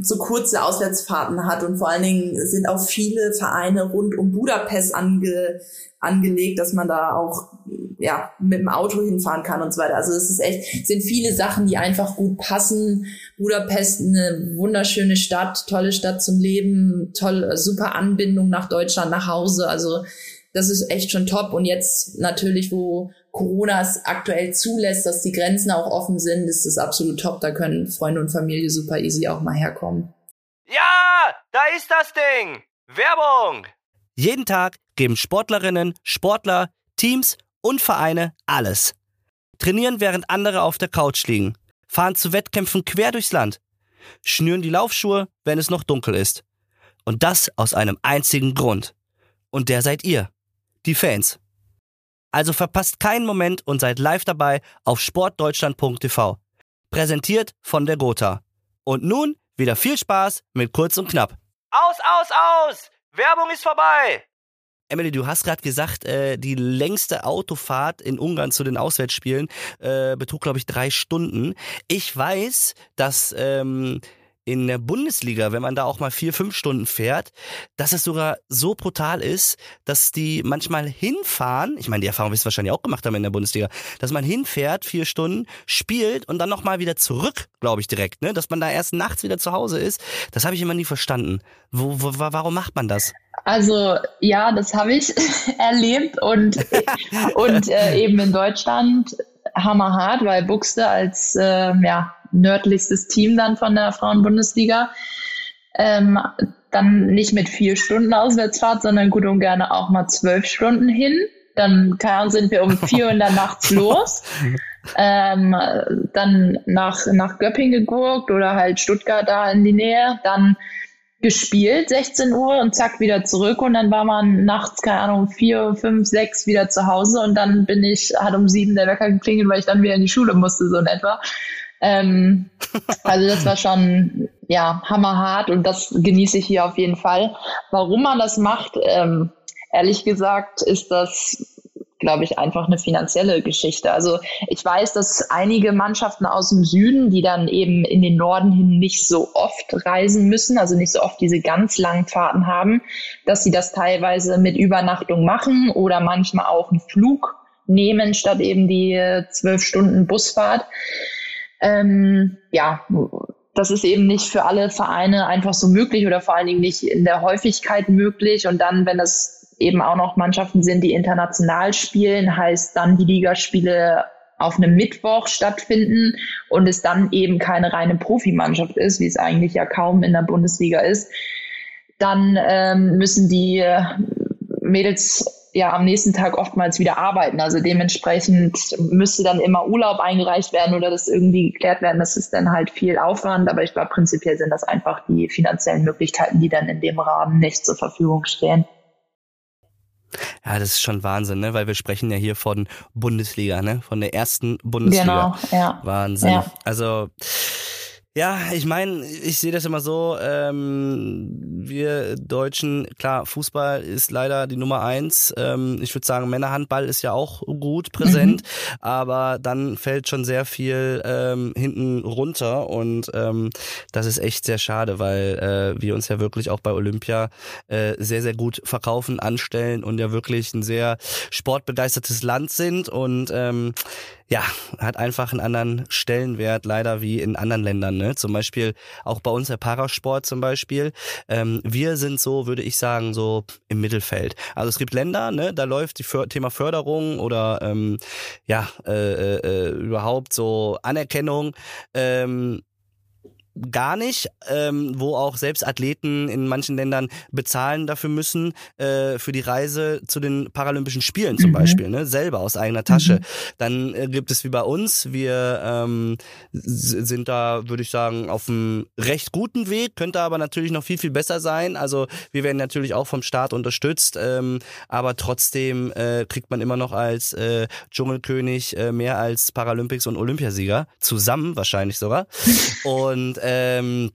so kurze Auswärtsfahrten hat und vor allen Dingen sind auch viele Vereine rund um Budapest ange, angelegt, dass man da auch ja, mit dem Auto hinfahren kann und so weiter. Also es ist echt, sind viele Sachen, die einfach gut passen. Budapest, eine wunderschöne Stadt, tolle Stadt zum Leben, toll, super Anbindung nach Deutschland, nach Hause. Also das ist echt schon top. Und jetzt natürlich, wo Corona es aktuell zulässt, dass die Grenzen auch offen sind, ist es absolut top. Da können Freunde und Familie super easy auch mal herkommen. Ja, da ist das Ding. Werbung. Jeden Tag geben Sportlerinnen, Sportler, Teams und Vereine alles. Trainieren, während andere auf der Couch liegen. Fahren zu Wettkämpfen quer durchs Land. Schnüren die Laufschuhe, wenn es noch dunkel ist. Und das aus einem einzigen Grund. Und der seid ihr. Die Fans. Also verpasst keinen Moment und seid live dabei auf sportdeutschland.tv. Präsentiert von der Gotha. Und nun wieder viel Spaß mit Kurz und Knapp. Aus, aus, aus! Werbung ist vorbei! Emily, du hast gerade gesagt, äh, die längste Autofahrt in Ungarn zu den Auswärtsspielen äh, betrug, glaube ich, drei Stunden. Ich weiß, dass ähm, in der Bundesliga, wenn man da auch mal vier, fünf Stunden fährt, dass es sogar so brutal ist, dass die manchmal hinfahren, ich meine, die Erfahrung wirst du wahrscheinlich auch gemacht haben in der Bundesliga, dass man hinfährt, vier Stunden, spielt und dann nochmal wieder zurück, glaube ich, direkt, ne? Dass man da erst nachts wieder zu Hause ist. Das habe ich immer nie verstanden. Wo, wo, warum macht man das? Also ja, das habe ich *laughs* erlebt und, *laughs* und äh, eben in Deutschland hammerhart, weil Buxte als äh, ja, nördlichstes Team dann von der Frauenbundesliga. Ähm, dann nicht mit vier Stunden Auswärtsfahrt, sondern gut und gerne auch mal zwölf Stunden hin. Dann kann, sind wir um vier in der Nacht *laughs* los. Ähm, dann nach, nach Göpping gegurkt oder halt Stuttgart da in die Nähe. Dann gespielt, 16 Uhr und zack, wieder zurück und dann war man nachts, keine Ahnung, vier, fünf, sechs wieder zu Hause und dann bin ich, hat um sieben der Wecker geklingelt, weil ich dann wieder in die Schule musste, so in etwa. Ähm, also das war schon ja hammerhart und das genieße ich hier auf jeden Fall. Warum man das macht, ähm, ehrlich gesagt, ist das glaube ich, einfach eine finanzielle Geschichte. Also ich weiß, dass einige Mannschaften aus dem Süden, die dann eben in den Norden hin nicht so oft reisen müssen, also nicht so oft diese ganz langen Fahrten haben, dass sie das teilweise mit Übernachtung machen oder manchmal auch einen Flug nehmen statt eben die zwölf Stunden Busfahrt. Ähm, ja, das ist eben nicht für alle Vereine einfach so möglich oder vor allen Dingen nicht in der Häufigkeit möglich. Und dann, wenn das eben auch noch Mannschaften sind, die international spielen, heißt dann die Ligaspiele auf einem Mittwoch stattfinden und es dann eben keine reine Profimannschaft ist, wie es eigentlich ja kaum in der Bundesliga ist, dann ähm, müssen die Mädels ja am nächsten Tag oftmals wieder arbeiten. Also dementsprechend müsste dann immer Urlaub eingereicht werden oder das irgendwie geklärt werden. Das ist dann halt viel Aufwand, aber ich glaube, prinzipiell sind das einfach die finanziellen Möglichkeiten, die dann in dem Rahmen nicht zur Verfügung stehen. Ja, das ist schon Wahnsinn, ne? Weil wir sprechen ja hier von Bundesliga, ne? Von der ersten Bundesliga. Genau, ja. Wahnsinn. Ja. Also ja, ich meine, ich sehe das immer so, ähm, wir Deutschen, klar, Fußball ist leider die Nummer eins. Ähm, ich würde sagen, Männerhandball ist ja auch gut präsent, mhm. aber dann fällt schon sehr viel ähm, hinten runter und ähm, das ist echt sehr schade, weil äh, wir uns ja wirklich auch bei Olympia äh, sehr, sehr gut verkaufen, anstellen und ja wirklich ein sehr sportbegeistertes Land sind und ähm, ja, hat einfach einen anderen Stellenwert leider wie in anderen Ländern. Ne? Zum Beispiel auch bei uns der Parasport zum Beispiel. Ähm, wir sind so, würde ich sagen, so im Mittelfeld. Also es gibt Länder, ne, da läuft die För Thema Förderung oder ähm, ja äh, äh, überhaupt so Anerkennung ähm, gar nicht, ähm, wo auch selbst Athleten in manchen Ländern bezahlen dafür müssen, äh, für die Reise zu den Paralympischen Spielen zum mhm. Beispiel, ne? selber aus eigener Tasche. Mhm. Dann äh, gibt es wie bei uns, wir ähm, sind da, würde ich sagen, auf einem recht guten Weg, könnte aber natürlich noch viel, viel besser sein. Also wir werden natürlich auch vom Staat unterstützt, ähm, aber trotzdem äh, kriegt man immer noch als äh, Dschungelkönig äh, mehr als Paralympics und Olympiasieger, zusammen wahrscheinlich sogar. *laughs* Und ähm,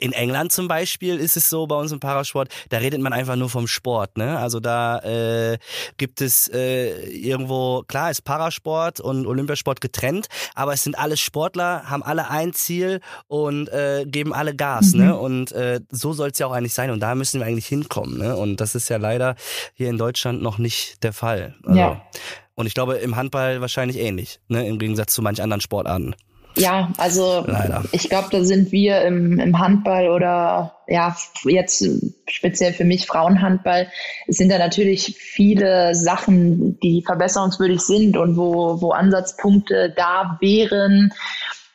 in England zum Beispiel ist es so bei uns im Parasport, da redet man einfach nur vom Sport. Ne? Also da äh, gibt es äh, irgendwo, klar ist Parasport und Olympiasport getrennt, aber es sind alles Sportler, haben alle ein Ziel und äh, geben alle Gas. Ne? Mhm. Ne? Und äh, so soll es ja auch eigentlich sein und da müssen wir eigentlich hinkommen. Ne? Und das ist ja leider hier in Deutschland noch nicht der Fall. Also, ja. Und ich glaube im Handball wahrscheinlich ähnlich, ne? im Gegensatz zu manch anderen Sportarten. Ja, also Leider. ich glaube, da sind wir im, im Handball oder ja, jetzt speziell für mich Frauenhandball, es sind da natürlich viele Sachen, die verbesserungswürdig sind und wo, wo Ansatzpunkte da wären.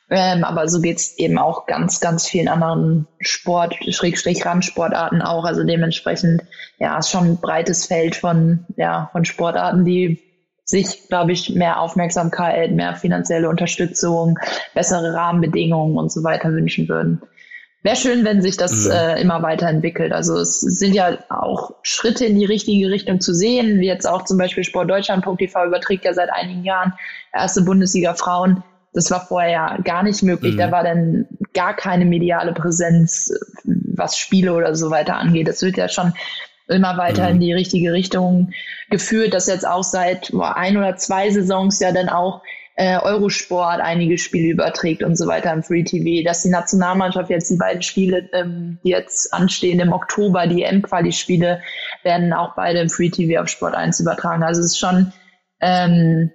Ähm, aber so geht's eben auch ganz, ganz vielen anderen Sport, Schrägstrich Randsportarten auch. Also dementsprechend, ja, ist schon ein breites Feld von, ja, von Sportarten, die sich, glaube ich, mehr Aufmerksamkeit, mehr finanzielle Unterstützung, bessere Rahmenbedingungen und so weiter wünschen würden. Wäre schön, wenn sich das mhm. äh, immer weiterentwickelt. Also es sind ja auch Schritte in die richtige Richtung zu sehen, wie jetzt auch zum Beispiel Sportdeutschland.tv überträgt ja seit einigen Jahren erste Bundesliga Frauen. Das war vorher ja gar nicht möglich. Mhm. Da war dann gar keine mediale Präsenz, was Spiele oder so weiter angeht. Das wird ja schon immer weiter mhm. in die richtige Richtung geführt, dass jetzt auch seit boah, ein oder zwei Saisons ja dann auch äh, Eurosport einige Spiele überträgt und so weiter im Free TV, dass die Nationalmannschaft jetzt die beiden Spiele, ähm, die jetzt anstehen im Oktober, die M-Quali-Spiele, werden auch beide im Free TV auf Sport 1 übertragen. Also es ist schon ähm,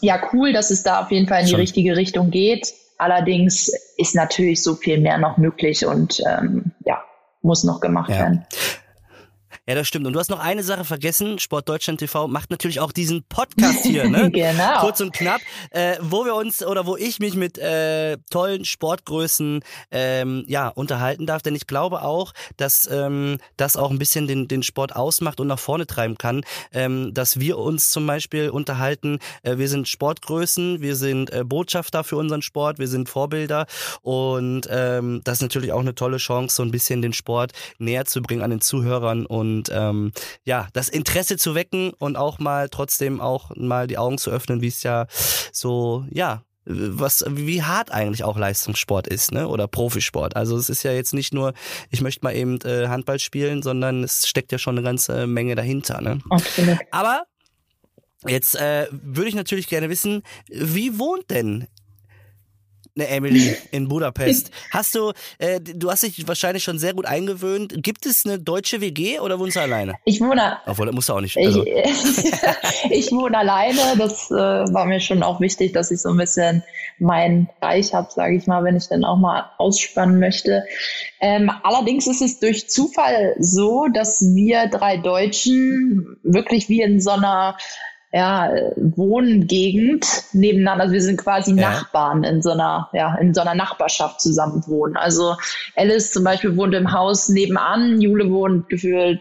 ja cool, dass es da auf jeden Fall in die schon. richtige Richtung geht. Allerdings ist natürlich so viel mehr noch möglich und ähm, ja, muss noch gemacht ja. werden. Ja, das stimmt. Und du hast noch eine Sache vergessen. Sport Deutschland TV macht natürlich auch diesen Podcast hier, ne? *laughs* genau. Kurz und knapp, äh, wo wir uns oder wo ich mich mit äh, tollen Sportgrößen ähm, ja unterhalten darf. Denn ich glaube auch, dass ähm, das auch ein bisschen den, den Sport ausmacht und nach vorne treiben kann. Ähm, dass wir uns zum Beispiel unterhalten. Äh, wir sind Sportgrößen, wir sind äh, Botschafter für unseren Sport, wir sind Vorbilder und ähm, das ist natürlich auch eine tolle Chance, so ein bisschen den Sport näher zu bringen an den Zuhörern und und ähm, ja, das Interesse zu wecken und auch mal trotzdem auch mal die Augen zu öffnen, wie es ja so, ja, was, wie hart eigentlich auch Leistungssport ist, ne? Oder Profisport. Also es ist ja jetzt nicht nur, ich möchte mal eben äh, Handball spielen, sondern es steckt ja schon eine ganze Menge dahinter, ne? Absolut. Aber Jetzt äh, würde ich natürlich gerne wissen, wie wohnt denn eine Emily in Budapest. *laughs* Hast du, äh, du hast dich wahrscheinlich schon sehr gut eingewöhnt. Gibt es eine deutsche WG oder wohnst du alleine? Ich wohne. Obwohl, das musst du auch nicht. Also. Ich, *laughs* ich wohne alleine. Das äh, war mir schon auch wichtig, dass ich so ein bisschen mein Reich habe, sage ich mal, wenn ich dann auch mal ausspannen möchte. Ähm, allerdings ist es durch Zufall so, dass wir drei Deutschen wirklich wie in so einer ja, Wohngegend nebeneinander. Also wir sind quasi ja. Nachbarn in so einer, ja, in so einer Nachbarschaft zusammen wohnen. Also Alice zum Beispiel wohnt im Haus nebenan, Jule wohnt gefühlt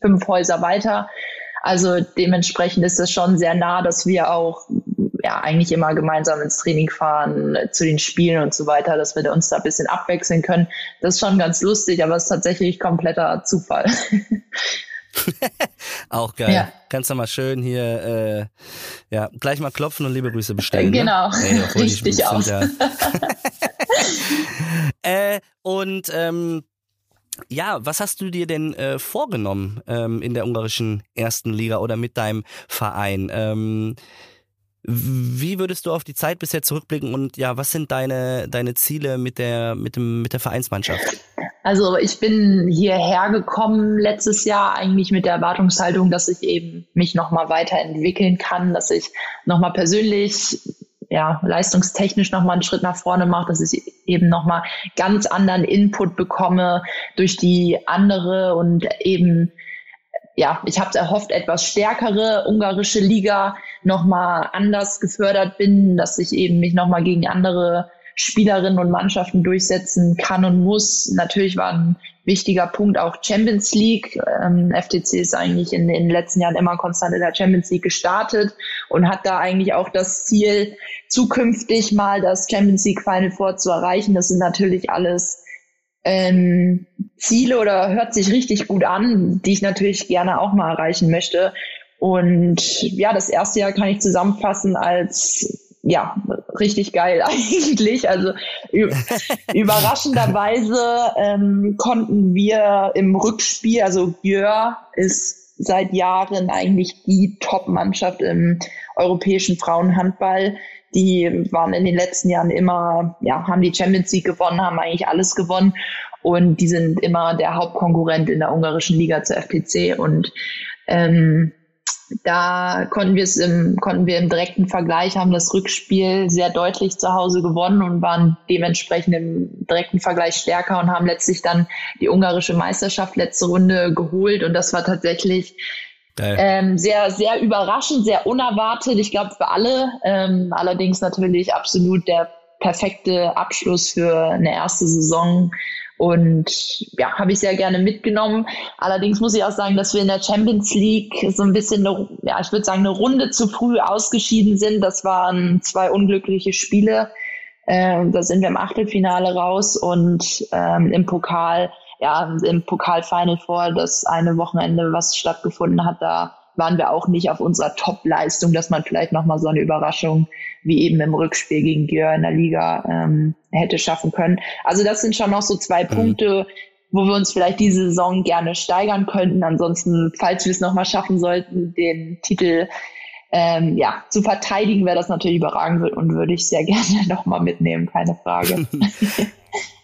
fünf Häuser weiter. Also dementsprechend ist es schon sehr nah, dass wir auch ja eigentlich immer gemeinsam ins Training fahren, zu den Spielen und so weiter, dass wir uns da ein bisschen abwechseln können. Das ist schon ganz lustig, aber es ist tatsächlich kompletter Zufall. *laughs* *laughs* Auch geil. Ja. Kannst du mal schön hier, äh, ja, gleich mal klopfen und liebe Grüße bestellen. Ne? Genau. Ne? Hey, Richtig aus. *laughs* Ja. äh, und ähm, ja, was hast du dir denn äh, vorgenommen ähm, in der ungarischen ersten Liga oder mit deinem Verein? Ähm, wie würdest du auf die Zeit bisher zurückblicken und ja, was sind deine, deine Ziele mit der, mit dem, mit der Vereinsmannschaft? Also ich bin hierher gekommen letztes Jahr eigentlich mit der Erwartungshaltung, dass ich eben mich nochmal weiterentwickeln kann, dass ich nochmal persönlich ja, leistungstechnisch nochmal einen Schritt nach vorne mache, dass ich eben nochmal ganz anderen Input bekomme durch die andere und eben, ja, ich habe erhofft, etwas stärkere ungarische Liga nochmal anders gefördert bin, dass ich eben mich nochmal gegen andere Spielerinnen und Mannschaften durchsetzen kann und muss. Natürlich war ein wichtiger Punkt auch Champions League. Ähm, FTC ist eigentlich in, in den letzten Jahren immer konstant in der Champions League gestartet und hat da eigentlich auch das Ziel, zukünftig mal das Champions League Final Four zu erreichen. Das sind natürlich alles ähm, Ziele oder hört sich richtig gut an, die ich natürlich gerne auch mal erreichen möchte. Und ja, das erste Jahr kann ich zusammenfassen als ja, richtig geil *laughs* eigentlich. Also *laughs* überraschenderweise ähm, konnten wir im Rückspiel, also Björ ist seit Jahren eigentlich die Top-Mannschaft im europäischen Frauenhandball. Die waren in den letzten Jahren immer, ja, haben die Champions League gewonnen, haben eigentlich alles gewonnen. Und die sind immer der Hauptkonkurrent in der ungarischen Liga zur FPC. Und ähm, da konnten wir es im, konnten wir im direkten Vergleich, haben das Rückspiel sehr deutlich zu Hause gewonnen und waren dementsprechend im direkten Vergleich stärker und haben letztlich dann die ungarische Meisterschaft letzte Runde geholt. Und das war tatsächlich ähm, sehr, sehr überraschend, sehr unerwartet. Ich glaube für alle. Ähm, allerdings natürlich absolut der perfekte Abschluss für eine erste Saison und ja, habe ich sehr gerne mitgenommen. Allerdings muss ich auch sagen, dass wir in der Champions League so ein bisschen, eine, ja, ich würde sagen, eine Runde zu früh ausgeschieden sind. Das waren zwei unglückliche Spiele. Ähm, da sind wir im Achtelfinale raus und ähm, im Pokal, ja, im Pokal-Final vor das eine Wochenende, was stattgefunden hat, da waren wir auch nicht auf unserer Top-Leistung, dass man vielleicht nochmal so eine Überraschung wie eben im Rückspiel gegen Gier in der Liga ähm, hätte schaffen können. Also das sind schon noch so zwei mhm. Punkte, wo wir uns vielleicht diese Saison gerne steigern könnten. Ansonsten, falls wir es nochmal schaffen sollten, den Titel ähm, ja, zu verteidigen, wäre das natürlich überragend und würde ich sehr *laughs* gerne nochmal mitnehmen, keine Frage. *laughs*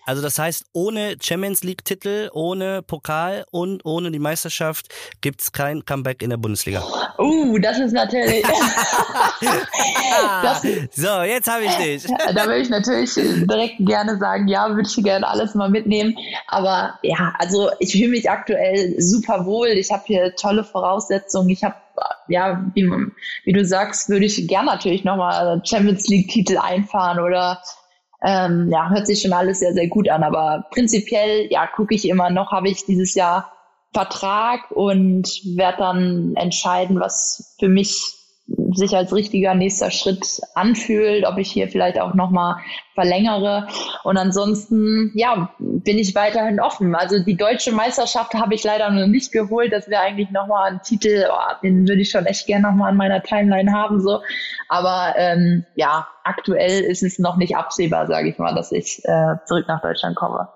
Also das heißt, ohne Champions League-Titel, ohne Pokal und ohne die Meisterschaft gibt es kein Comeback in der Bundesliga. Uh, das ist natürlich. das, *laughs* so, jetzt habe ich dich. *laughs* da würde ich natürlich direkt gerne sagen, ja, würde ich gerne alles mal mitnehmen. Aber ja, also ich fühle mich aktuell super wohl. Ich habe hier tolle Voraussetzungen. Ich habe ja, wie, wie, du sagst, würde ich gerne natürlich nochmal Champions League-Titel einfahren oder ähm, ja, hört sich schon alles sehr, sehr gut an. Aber prinzipiell, ja, gucke ich immer noch, habe ich dieses Jahr Vertrag und werde dann entscheiden, was für mich sich als richtiger nächster Schritt anfühlt, ob ich hier vielleicht auch nochmal verlängere. Und ansonsten, ja, bin ich weiterhin offen. Also die deutsche Meisterschaft habe ich leider noch nicht geholt. Das wäre eigentlich nochmal ein Titel, oh, den würde ich schon echt gerne nochmal in meiner Timeline haben. So. Aber ähm, ja, aktuell ist es noch nicht absehbar, sage ich mal, dass ich äh, zurück nach Deutschland komme.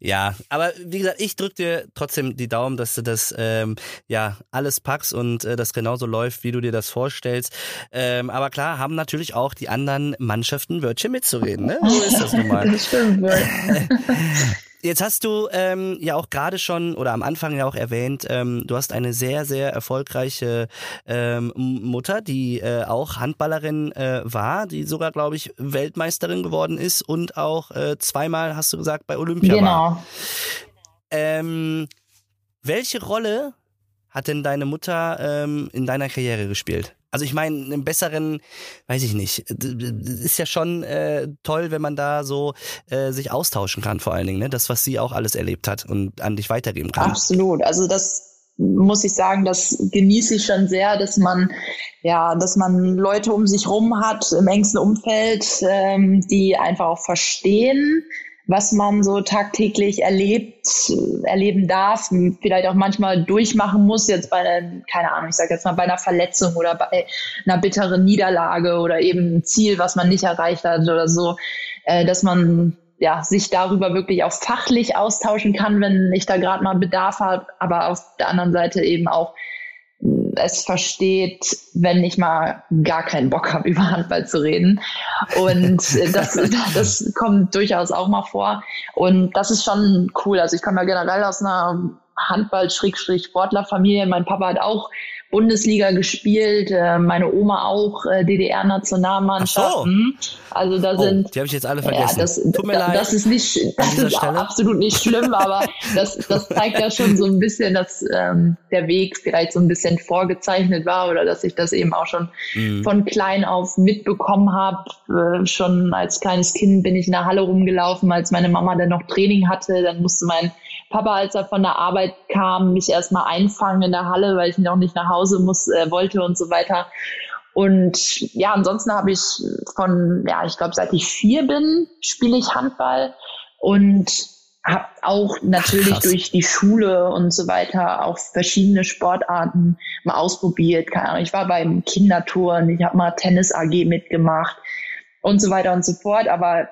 Ja, aber wie gesagt, ich drücke dir trotzdem die Daumen, dass du das ähm, ja alles packst und äh, das genauso läuft, wie du dir das vorstellst. Ähm, aber klar, haben natürlich auch die anderen Mannschaften Wörtchen mitzureden. Ne? So ist das nun mal. *laughs* Das stimmt. *laughs* Jetzt hast du ähm, ja auch gerade schon oder am Anfang ja auch erwähnt, ähm, du hast eine sehr, sehr erfolgreiche ähm, Mutter, die äh, auch Handballerin äh, war, die sogar, glaube ich, Weltmeisterin geworden ist und auch äh, zweimal, hast du gesagt, bei Olympia genau. war. Ähm, welche Rolle hat denn deine Mutter ähm, in deiner Karriere gespielt? Also ich meine, einen besseren, weiß ich nicht, ist ja schon äh, toll, wenn man da so äh, sich austauschen kann, vor allen Dingen, ne? Das, was sie auch alles erlebt hat und an dich weitergeben kann. Absolut. Also das muss ich sagen, das genieße ich schon sehr, dass man ja, dass man Leute um sich rum hat im engsten Umfeld, ähm, die einfach auch verstehen, was man so tagtäglich erlebt, erleben darf, vielleicht auch manchmal durchmachen muss, jetzt bei, keine Ahnung, ich sage jetzt mal bei einer Verletzung oder bei einer bitteren Niederlage oder eben ein Ziel, was man nicht erreicht hat oder so, äh, dass man ja, sich darüber wirklich auch fachlich austauschen kann, wenn ich da gerade mal Bedarf habe, aber auf der anderen Seite eben auch es versteht, wenn ich mal gar keinen Bock habe, *laughs* über Handball zu reden. Und das, *laughs* das kommt durchaus auch mal vor. Und das ist schon cool. Also ich komme ja generell aus einer Handball-Sportlerfamilie. Mein Papa hat auch Bundesliga gespielt, äh, meine Oma auch äh, DDR-Nationalmannschaft. So. Mhm. Also da oh, sind. Die habe ich jetzt alle vergessen. Ja, das, Tut mir leid. Das ist nicht, das ist absolut nicht schlimm, aber das, das zeigt ja schon so ein bisschen, dass ähm, der Weg vielleicht so ein bisschen vorgezeichnet war oder dass ich das eben auch schon mhm. von klein auf mitbekommen habe. Äh, schon als kleines Kind bin ich in der Halle rumgelaufen, als meine Mama dann noch Training hatte. Dann musste mein Papa, als er von der Arbeit kam, mich erstmal einfangen in der Halle, weil ich noch nicht nach Hause muss, äh, wollte und so weiter. Und ja, ansonsten habe ich von, ja, ich glaube, seit ich vier bin, spiele ich Handball und habe auch natürlich Ach, durch die Schule und so weiter auch verschiedene Sportarten mal ausprobiert. Keine Ahnung, ich war beim Kindertouren, ich habe mal Tennis AG mitgemacht und so weiter und so fort. Aber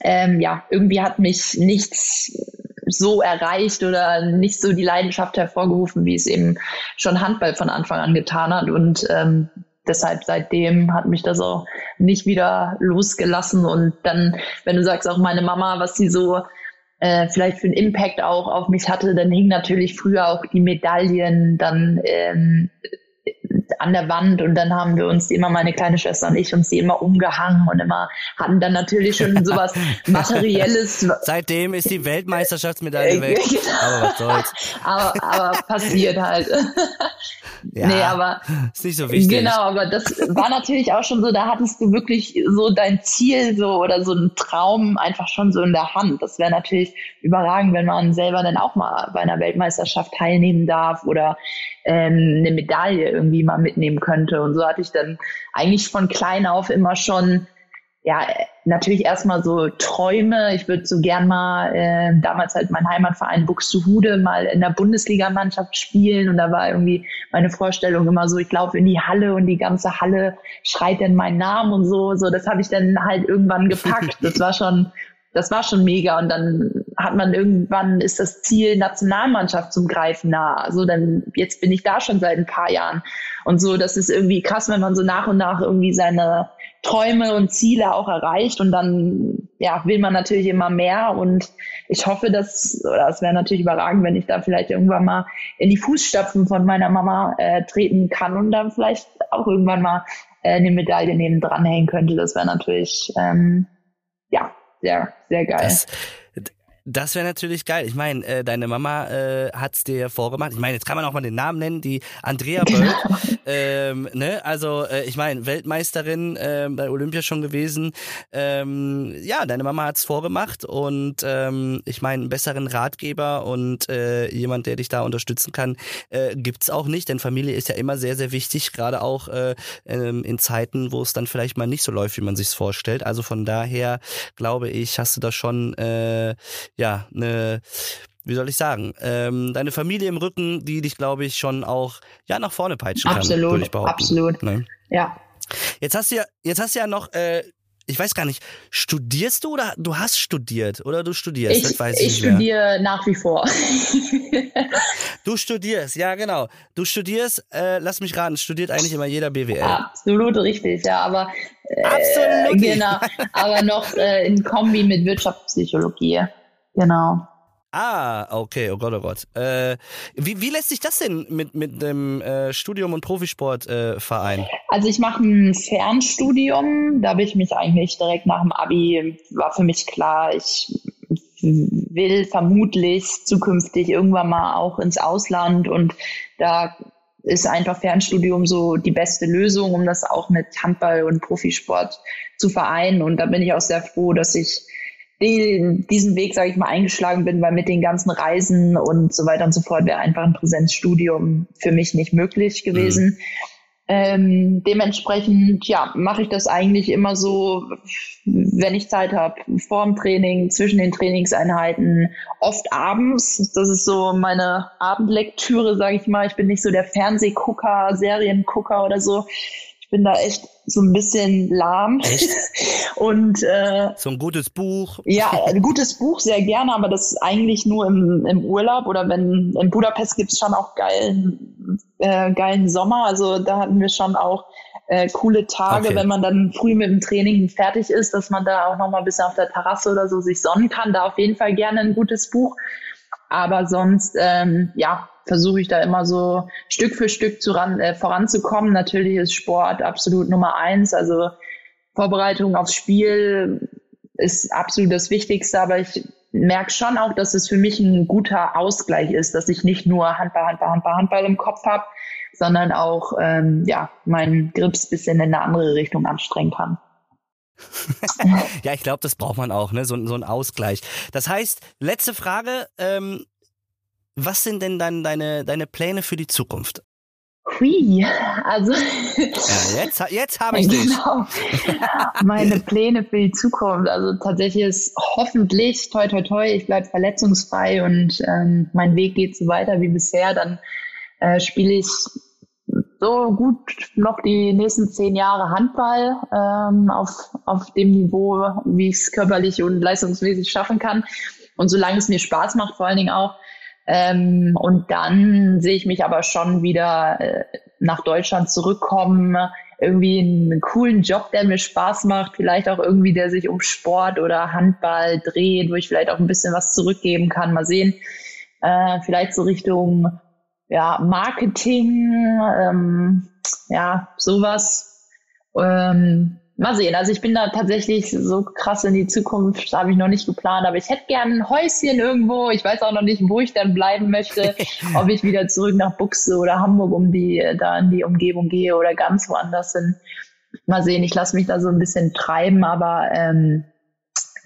ähm, ja, irgendwie hat mich nichts so erreicht oder nicht so die Leidenschaft hervorgerufen, wie es eben schon Handball von Anfang an getan hat. Und ähm, deshalb seitdem hat mich das auch nicht wieder losgelassen. Und dann, wenn du sagst, auch meine Mama, was sie so äh, vielleicht für einen Impact auch auf mich hatte, dann hing natürlich früher auch die Medaillen dann ähm, an der Wand und dann haben wir uns immer meine kleine Schwester und ich uns die immer umgehangen und immer hatten dann natürlich schon sowas *laughs* materielles. Seitdem ist die Weltmeisterschaftsmedaille weg. *laughs* aber was soll's. aber, aber passiert halt. *laughs* ja, nee, aber *laughs* ist nicht so wichtig. Genau, aber das war natürlich auch schon so, da hattest du wirklich so dein Ziel so oder so einen Traum einfach schon so in der Hand. Das wäre natürlich überragend, wenn man selber dann auch mal bei einer Weltmeisterschaft teilnehmen darf oder ähm, eine Medaille irgendwie mal mitnehmen könnte. Und so hatte ich dann eigentlich von klein auf immer schon, ja, natürlich erstmal so Träume. Ich würde so gern mal, äh, damals halt mein Heimatverein Buxtehude mal in der Bundesligamannschaft spielen. Und da war irgendwie meine Vorstellung immer so, ich laufe in die Halle und die ganze Halle schreit dann meinen Namen und so. So, das habe ich dann halt irgendwann gepackt. Das war schon das war schon mega. Und dann hat man irgendwann ist das Ziel Nationalmannschaft zum Greifen nah. Also dann jetzt bin ich da schon seit ein paar Jahren. Und so, das ist irgendwie krass, wenn man so nach und nach irgendwie seine Träume und Ziele auch erreicht und dann ja will man natürlich immer mehr und ich hoffe, dass oder es wäre natürlich überragend, wenn ich da vielleicht irgendwann mal in die Fußstapfen von meiner Mama äh, treten kann und dann vielleicht auch irgendwann mal äh, eine Medaille neben dranhängen könnte. Das wäre natürlich ähm, ja sehr, sehr geil. Das, das wäre natürlich geil. Ich meine, äh, deine Mama äh, hat's dir vorgemacht. Ich meine, jetzt kann man auch mal den Namen nennen, die Andrea Böll. Genau. Ähm, ne? Also, äh, ich meine, Weltmeisterin äh, bei Olympia schon gewesen. Ähm, ja, deine Mama hat's vorgemacht und ähm, ich meine, einen besseren Ratgeber und äh, jemand, der dich da unterstützen kann, äh, gibt's auch nicht, denn Familie ist ja immer sehr, sehr wichtig, gerade auch äh, ähm, in Zeiten, wo es dann vielleicht mal nicht so läuft, wie man sich's vorstellt. Also von daher glaube ich, hast du da schon äh, ja, eine, wie soll ich sagen, ähm, deine Familie im Rücken, die dich, glaube ich, schon auch ja nach vorne peitschen kann. Absolut, ich behaupten. absolut. Ne? Ja. Jetzt hast du ja, jetzt hast du ja noch äh, ich weiß gar nicht, studierst du oder du hast studiert oder du studierst? Ich, das weiß ich, ich studiere nach wie vor. du studierst, ja genau. Du studierst, äh, lass mich raten, studiert eigentlich immer jeder BWL. Absolut richtig, ja, aber äh, Absolut. genau, *laughs* aber noch äh, in Kombi mit Wirtschaftspsychologie. Genau. Ah, okay, oh Gott, oh Gott. Äh, wie, wie lässt sich das denn mit, mit dem äh, Studium und Profisport äh, vereinen? Also ich mache ein Fernstudium, da habe ich mich eigentlich direkt nach dem Abi, war für mich klar, ich will vermutlich zukünftig irgendwann mal auch ins Ausland und da ist einfach Fernstudium so die beste Lösung, um das auch mit Handball und Profisport zu vereinen. Und da bin ich auch sehr froh, dass ich die, diesen Weg, sage ich mal, eingeschlagen bin, weil mit den ganzen Reisen und so weiter und so fort wäre einfach ein Präsenzstudium für mich nicht möglich gewesen. Mhm. Ähm, dementsprechend, ja, mache ich das eigentlich immer so, wenn ich Zeit habe, vor dem Training, zwischen den Trainingseinheiten, oft abends. Das ist so meine Abendlektüre, sage ich mal. Ich bin nicht so der Fernsehgucker, Seriengucker oder so bin da echt so ein bisschen lahm. Echt? *laughs* Und äh, so ein gutes Buch. Ja, ein *laughs* gutes Buch sehr gerne, aber das eigentlich nur im, im Urlaub oder wenn in Budapest gibt's schon auch geilen, äh, geilen Sommer. Also da hatten wir schon auch äh, coole Tage, okay. wenn man dann früh mit dem Training fertig ist, dass man da auch noch mal ein bisschen auf der Terrasse oder so sich sonnen kann. Da auf jeden Fall gerne ein gutes Buch. Aber sonst, ähm, ja, versuche ich da immer so Stück für Stück zu ran, äh, voranzukommen. Natürlich ist Sport absolut Nummer eins. Also Vorbereitung aufs Spiel ist absolut das Wichtigste, aber ich merke schon auch, dass es für mich ein guter Ausgleich ist, dass ich nicht nur Handball, Handball, Handball, Handball im Kopf habe, sondern auch ähm, ja meinen Grips bisschen in eine andere Richtung anstrengen kann. *laughs* ja, ich glaube, das braucht man auch, ne? So, so ein Ausgleich. Das heißt, letzte Frage, ähm, was sind denn dann deine, deine Pläne für die Zukunft? Hui, also *laughs* ja, jetzt, jetzt habe ich dich. Genau. *laughs* Meine Pläne für die Zukunft. Also tatsächlich ist hoffentlich toi toi toi, ich bleibe verletzungsfrei und ähm, mein Weg geht so weiter wie bisher. Dann äh, spiele ich so gut noch die nächsten zehn Jahre Handball ähm, auf, auf dem Niveau, wie ich es körperlich und leistungsmäßig schaffen kann. Und solange es mir Spaß macht, vor allen Dingen auch, ähm, und dann sehe ich mich aber schon wieder äh, nach Deutschland zurückkommen, irgendwie einen coolen Job, der mir Spaß macht, vielleicht auch irgendwie, der sich um Sport oder Handball dreht, wo ich vielleicht auch ein bisschen was zurückgeben kann. Mal sehen, äh, vielleicht so Richtung ja, Marketing, ähm, ja, sowas. Ähm, mal sehen. Also ich bin da tatsächlich so krass in die Zukunft, habe ich noch nicht geplant, aber ich hätte gerne ein Häuschen irgendwo. Ich weiß auch noch nicht, wo ich dann bleiben möchte, *laughs* ob ich wieder zurück nach Buchse oder Hamburg um die, da in die Umgebung gehe oder ganz woanders hin. Mal sehen, ich lasse mich da so ein bisschen treiben, aber ähm,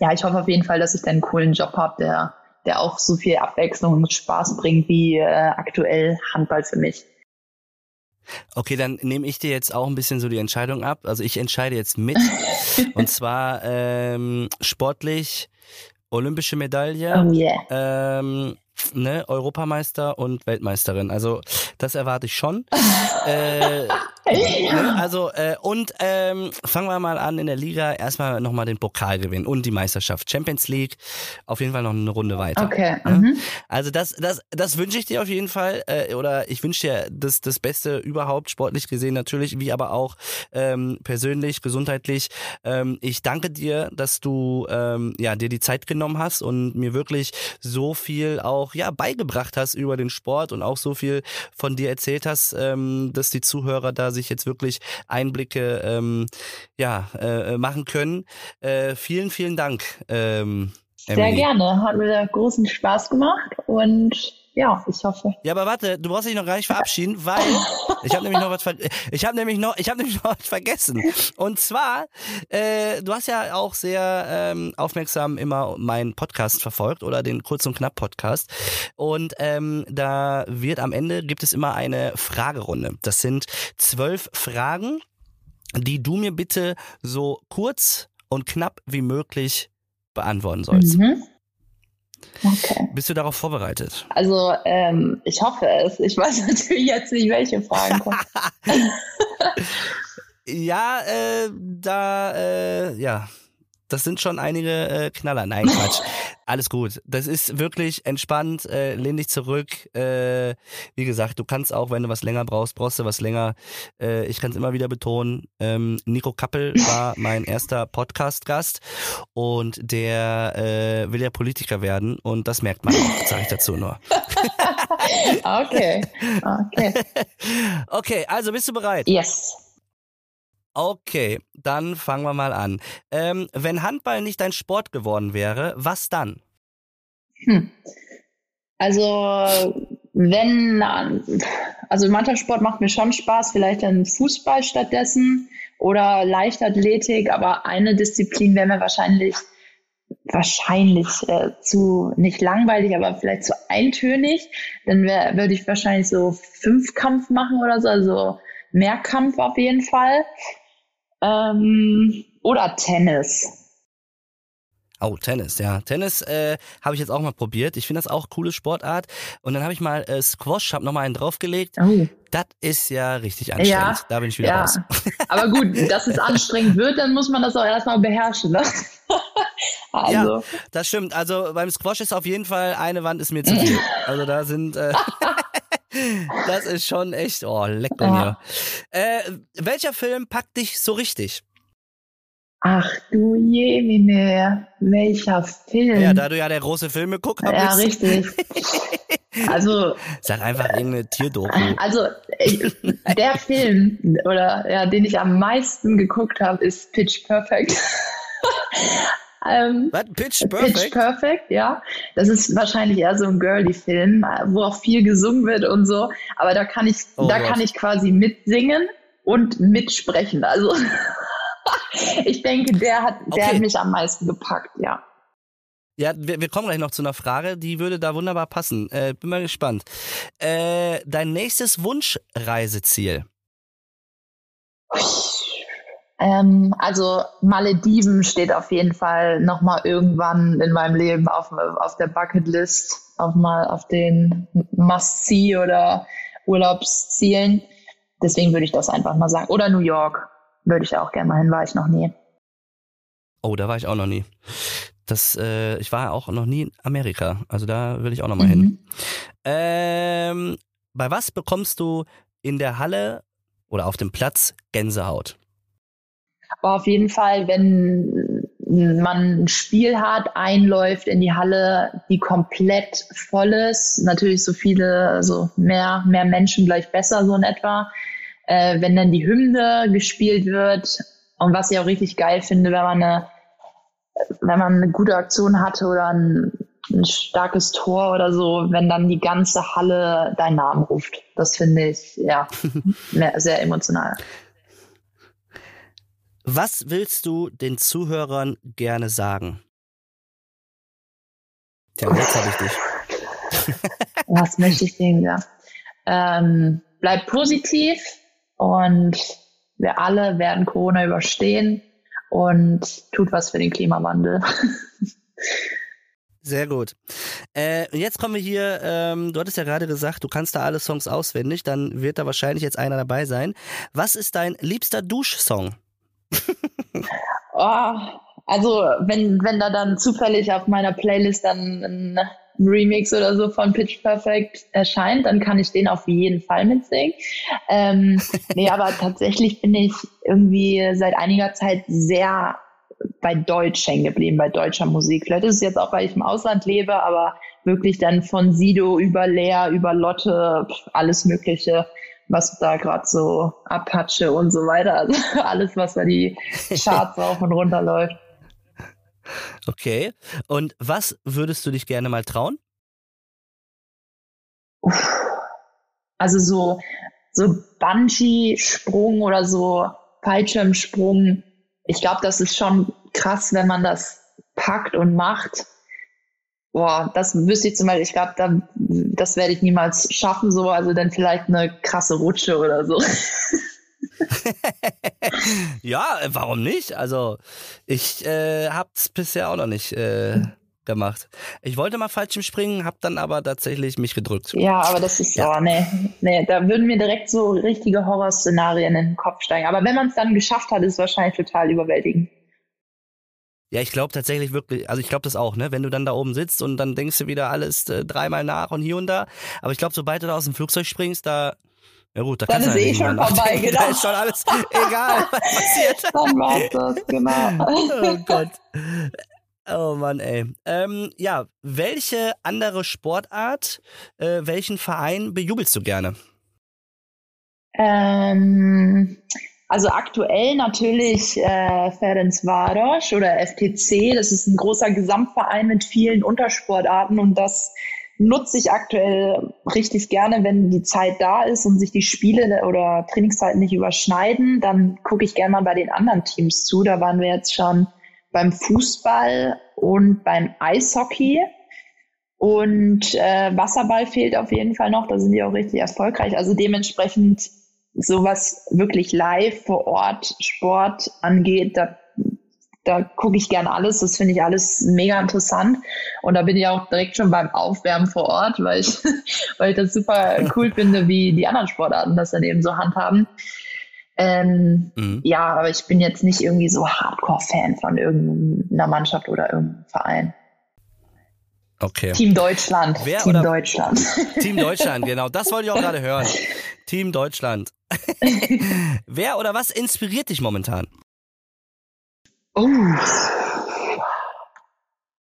ja, ich hoffe auf jeden Fall, dass ich dann einen coolen Job habe, der, der auch so viel Abwechslung und Spaß bringt wie äh, aktuell Handball für mich. Okay, dann nehme ich dir jetzt auch ein bisschen so die Entscheidung ab. Also ich entscheide jetzt mit. *laughs* und zwar ähm, sportlich olympische Medaille. Oh yeah. Ähm, ne, Europameister und Weltmeisterin. Also das erwarte ich schon. *laughs* äh, *laughs* ne, also äh, und ähm, fangen wir mal an in der Liga erstmal nochmal den Pokal gewinnen und die Meisterschaft Champions League auf jeden Fall noch eine Runde weiter. Okay. Ne? Mhm. Also das das das wünsche ich dir auf jeden Fall äh, oder ich wünsche dir das das Beste überhaupt sportlich gesehen natürlich, wie aber auch ähm, persönlich gesundheitlich. Ähm, ich danke dir, dass du ähm, ja dir die Zeit genommen hast und mir wirklich so viel auch ja beigebracht hast über den Sport und auch so viel von dir erzählt hast, ähm, dass die Zuhörer da sich jetzt wirklich Einblicke ähm, ja, äh, machen können. Äh, vielen, vielen Dank. Ähm, Sehr gerne. Hat mir großen Spaß gemacht und ja, ich hoffe. Ja, aber warte, du brauchst dich noch gar nicht verabschieden, weil *laughs* ich habe nämlich noch was ich habe nämlich noch ich habe nämlich noch was vergessen. Und zwar äh, du hast ja auch sehr ähm, aufmerksam immer meinen Podcast verfolgt oder den Kurz und Knapp Podcast und ähm, da wird am Ende gibt es immer eine Fragerunde. Das sind zwölf Fragen, die du mir bitte so kurz und knapp wie möglich beantworten sollst. Mhm. Okay. Bist du darauf vorbereitet? Also ähm, ich hoffe es. Ich weiß *laughs* natürlich jetzt nicht, welche Fragen kommen. *laughs* ja, äh, da, äh, ja, das sind schon einige äh, Knaller. Nein, *laughs* Quatsch. Alles gut. Das ist wirklich entspannt. Äh, lehn dich zurück. Äh, wie gesagt, du kannst auch, wenn du was länger brauchst, brauchst du was länger. Äh, ich kann es immer wieder betonen. Ähm, Nico Kappel war mein erster Podcast-Gast und der äh, will ja Politiker werden und das merkt man auch, sage ich dazu nur. *laughs* okay. Okay. *laughs* Okay, also bist du bereit? Yes. Okay, dann fangen wir mal an. Ähm, wenn Handball nicht dein Sport geworden wäre, was dann? Hm. Also, wenn, also Mannschaftssport macht mir schon Spaß, vielleicht dann Fußball stattdessen oder Leichtathletik, aber eine Disziplin wäre mir wahrscheinlich, wahrscheinlich äh, zu, nicht langweilig, aber vielleicht zu eintönig. Dann würde ich wahrscheinlich so Fünfkampf machen oder so, also Mehrkampf auf jeden Fall. Ähm, oder Tennis. Oh, Tennis, ja. Tennis äh, habe ich jetzt auch mal probiert. Ich finde das auch coole Sportart. Und dann habe ich mal äh, Squash, habe nochmal einen draufgelegt. Oh. Das ist ja richtig anstrengend. Ja, da bin ich wieder ja. raus. *laughs* Aber gut, dass es anstrengend wird, dann muss man das auch erstmal beherrschen. Ne? *laughs* also. Ja, das stimmt. Also beim Squash ist auf jeden Fall eine Wand ist mir zu *laughs* viel. Also da sind... Äh, das ist schon echt, oh, leck bei mir. Äh, welcher Film packt dich so richtig? Ach du Jemine, welcher Film? Ja, da du ja der große Filmegucker bist. Ja, richtig. *laughs* Also. Sag einfach irgendeine Tierdoku. Also, der Film, oder, ja, den ich am meisten geguckt habe, ist Pitch Perfect. Ähm? Pitch Perfect? Pitch Perfect, ja. Das ist wahrscheinlich eher so ein Girly-Film, wo auch viel gesungen wird und so. Aber da kann ich, oh da Gott. kann ich quasi mitsingen und mitsprechen. Also *laughs* ich denke, der hat, der okay. hat mich am meisten gepackt, ja. Ja, wir, wir, kommen gleich noch zu einer Frage, die würde da wunderbar passen. Äh, bin mal gespannt. Äh, dein nächstes Wunschreiseziel? Ähm, also Malediven steht auf jeden Fall nochmal irgendwann in meinem Leben auf, auf der Bucketlist, auf mal auf den Must-See oder Urlaubszielen. Deswegen würde ich das einfach mal sagen. Oder New York würde ich auch gerne mal hin, war ich noch nie. Oh, da war ich auch noch nie. Das, äh, ich war auch noch nie in Amerika. Also da will ich auch noch mal mhm. hin. Ähm, bei was bekommst du in der Halle oder auf dem Platz Gänsehaut? Aber auf jeden Fall, wenn man ein Spiel hat, einläuft in die Halle, die komplett voll ist, natürlich so viele, also mehr, mehr Menschen gleich besser so in etwa. Äh, wenn dann die Hymne gespielt wird und was ich auch richtig geil finde, wenn man eine, wenn man eine gute Aktion hatte oder ein, ein starkes Tor oder so, wenn dann die ganze Halle deinen Namen ruft. Das finde ich, ja, *laughs* sehr emotional. Was willst du den Zuhörern gerne sagen? Tja, jetzt habe ich dich. *laughs* Was möchte ich denen sagen? Ähm, bleib positiv und wir alle werden Corona überstehen und tut was für den Klimawandel. *laughs* Sehr gut. Äh, jetzt kommen wir hier, ähm, du hattest ja gerade gesagt, du kannst da alle Songs auswendig, dann wird da wahrscheinlich jetzt einer dabei sein. Was ist dein liebster Duschsong? Oh, also wenn, wenn da dann zufällig auf meiner Playlist dann ein Remix oder so von Pitch Perfect erscheint, dann kann ich den auf jeden Fall mitsingen. Ähm, nee, *laughs* aber tatsächlich bin ich irgendwie seit einiger Zeit sehr bei Deutsch hängen geblieben, bei deutscher Musik. Vielleicht ist es jetzt auch, weil ich im Ausland lebe, aber wirklich dann von Sido über Lea, über Lotte, alles Mögliche was da gerade so Apache und so weiter, also *laughs* alles, was da die Charts *laughs* rauf und runter läuft. Okay. Und was würdest du dich gerne mal trauen? Also so, so Bungee-Sprung oder so Fallschirmsprung. Ich glaube, das ist schon krass, wenn man das packt und macht. Boah, das wüsste ich zum Beispiel, ich glaube, da, das werde ich niemals schaffen, so, also dann vielleicht eine krasse Rutsche oder so. *laughs* ja, warum nicht? Also, ich äh, habe es bisher auch noch nicht äh, gemacht. Ich wollte mal Fallschirm springen, habe dann aber tatsächlich mich gedrückt. Ja, aber das ist, ja. oh nee, nee, da würden mir direkt so richtige Horrorszenarien in den Kopf steigen. Aber wenn man es dann geschafft hat, ist es wahrscheinlich total überwältigend. Ja, ich glaube tatsächlich wirklich, also ich glaube das auch, ne? Wenn du dann da oben sitzt und dann denkst du wieder alles äh, dreimal nach und hier und da. Aber ich glaube, sobald du da aus dem Flugzeug springst, da, ja gut, da dann kannst du eh schon vorbei, *laughs* genau. Da ist schon alles egal, was passiert. *laughs* Dann war's das, genau. *laughs* oh Gott. Oh Mann, ey. Ähm, ja, welche andere Sportart, äh, welchen Verein bejubelst du gerne? Ähm, also aktuell natürlich äh, Ferencvaros oder FTC. Das ist ein großer Gesamtverein mit vielen Untersportarten und das nutze ich aktuell richtig gerne, wenn die Zeit da ist und sich die Spiele oder Trainingszeiten nicht überschneiden. Dann gucke ich gerne mal bei den anderen Teams zu. Da waren wir jetzt schon beim Fußball und beim Eishockey. Und äh, Wasserball fehlt auf jeden Fall noch. Da sind die auch richtig erfolgreich. Also dementsprechend sowas wirklich live vor Ort Sport angeht, da, da gucke ich gerne alles. Das finde ich alles mega interessant. Und da bin ich auch direkt schon beim Aufwärmen vor Ort, weil ich, *laughs* weil ich das super cool finde, wie die anderen Sportarten das dann eben so handhaben. Ähm, mhm. Ja, aber ich bin jetzt nicht irgendwie so Hardcore-Fan von irgendeiner Mannschaft oder irgendeinem Verein. Okay. Team Deutschland. Wer Team Deutschland. Team *laughs* Deutschland, genau. Das wollte ich auch gerade hören. Team Deutschland. *laughs* Wer oder was inspiriert dich momentan? Oh.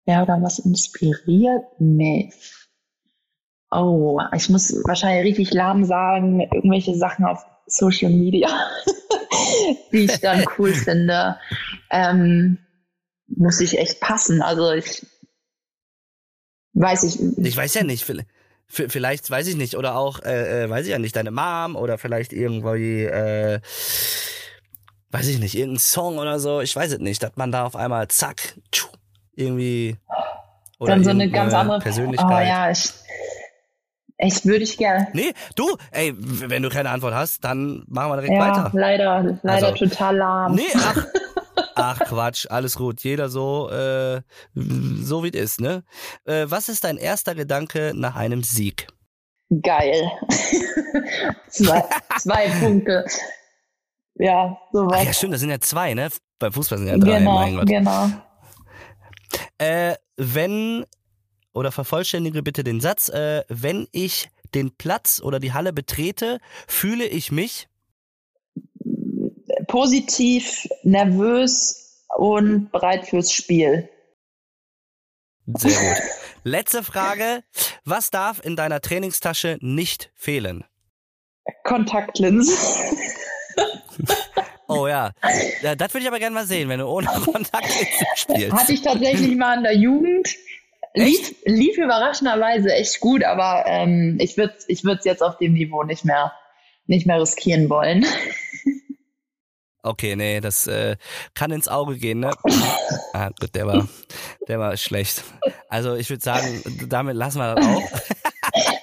Wer oder was inspiriert mich? Oh, ich muss wahrscheinlich richtig lahm sagen, irgendwelche Sachen auf Social Media, *laughs* die ich dann *laughs* cool finde. Ähm, muss ich echt passen. Also ich weiß ich. Ich weiß ja nicht. Vielleicht, weiß ich nicht, oder auch, äh, äh, weiß ich ja nicht, deine Mom oder vielleicht irgendwie, äh, weiß ich nicht, irgendein Song oder so, ich weiß es nicht, dass man da auf einmal zack, tschuh, irgendwie Oder Dann so eine ganz andere Persönlichkeit. Oh ja, ich, ich würde ich gerne. Nee, du, ey, wenn du keine Antwort hast, dann machen wir direkt Ja, weiter. leider, leider Also, total lahm. Nee, ach, ach Quatsch, alles gut. Jeder so, äh, so wie es ist, ne? Äh, was ist dein erster Gedanke nach einem Sieg? Geil. *laughs* zwei, zwei Punkte. Ja, Ach sowas. ja, stimmt, das sind ja zwei, ne? Beim Fußball sind ja drei, genau, mein Gott. genau. Äh, wenn, oder vervollständige bitte den Satz, äh, wenn ich den Platz oder die Halle betrete, fühle ich mich. Positiv, nervös und bereit fürs Spiel. Sehr gut. *laughs* Letzte Frage. Was darf in deiner Trainingstasche nicht fehlen? Kontaktlinsen. *laughs* Oh ja. ja das würde ich aber gerne mal sehen, wenn du ohne *laughs* Kontaktlinsen spielst. Hatte ich tatsächlich mal in der Jugend. Lief, lief überraschenderweise echt gut, aber ähm, ich würde es ich würd's jetzt auf dem Niveau nicht mehr, nicht mehr riskieren wollen. Okay, nee, das äh, kann ins Auge gehen, ne? *coughs* Ah, gut, der war, der war schlecht. Also ich würde sagen, damit lassen wir das auch.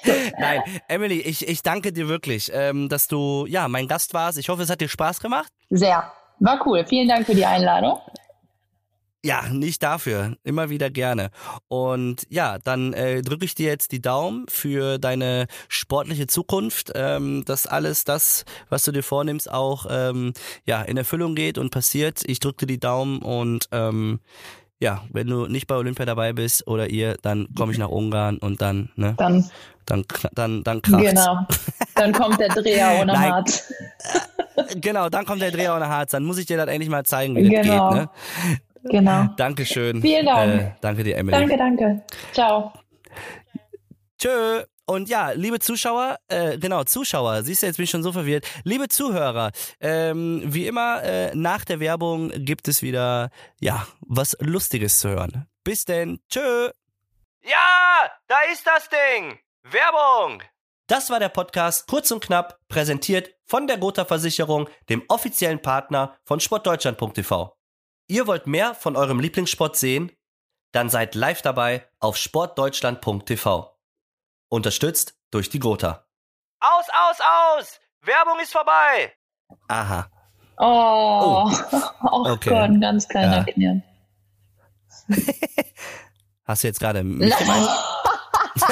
*coughs* Nein, Emily, ich, ich danke dir wirklich, ähm, dass du ja mein Gast warst. Ich hoffe, es hat dir Spaß gemacht. Sehr. War cool. Vielen Dank für die Einladung. Ja, nicht dafür. Immer wieder gerne. Und ja, dann äh, drücke ich dir jetzt die Daumen für deine sportliche Zukunft, ähm, dass alles das, was du dir vornimmst, auch ähm, ja in Erfüllung geht und passiert. Ich drücke dir die Daumen und ähm, ja, wenn du nicht bei Olympia dabei bist oder ihr, dann komme ich nach Ungarn und dann, ne, Dann, dann, dann, dann kracht's. genau. Dann kommt der Dreher *laughs* ohne Nein. Hart. Genau, dann kommt der Dreher ohne Harz. Dann muss ich dir das endlich mal zeigen, wie Genau. das geht. Ne? Genau. Dankeschön. Vielen Dank. Äh, danke dir, Emily. Danke, danke. Ciao. Tschö. Und ja, liebe Zuschauer, äh, genau, Zuschauer, siehst du, jetzt bin ich schon so verwirrt. Liebe Zuhörer, ähm, wie immer, äh, nach der Werbung gibt es wieder, ja, was Lustiges zu hören. Bis denn, tschö. Ja, da ist das Ding. Werbung. Das war der Podcast Kurz und Knapp, präsentiert von der Gotha Versicherung, dem offiziellen Partner von sportdeutschland.tv. Ihr wollt mehr von eurem Lieblingssport sehen? Dann seid live dabei auf sportdeutschland.tv. Unterstützt durch die Gotha. Aus, aus, aus! Werbung ist vorbei! Aha. Oh, oh, Okay. Gott, ein ganz kleiner Ja. Knirn. *laughs* Hast du jetzt gerade *laughs* mich gemeint? *laughs*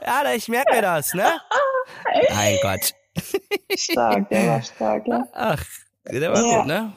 ja, ich merke mir das, ne? Mein Gott. Stark, der war stark, ja. Ach, der war Ja. gut, ne?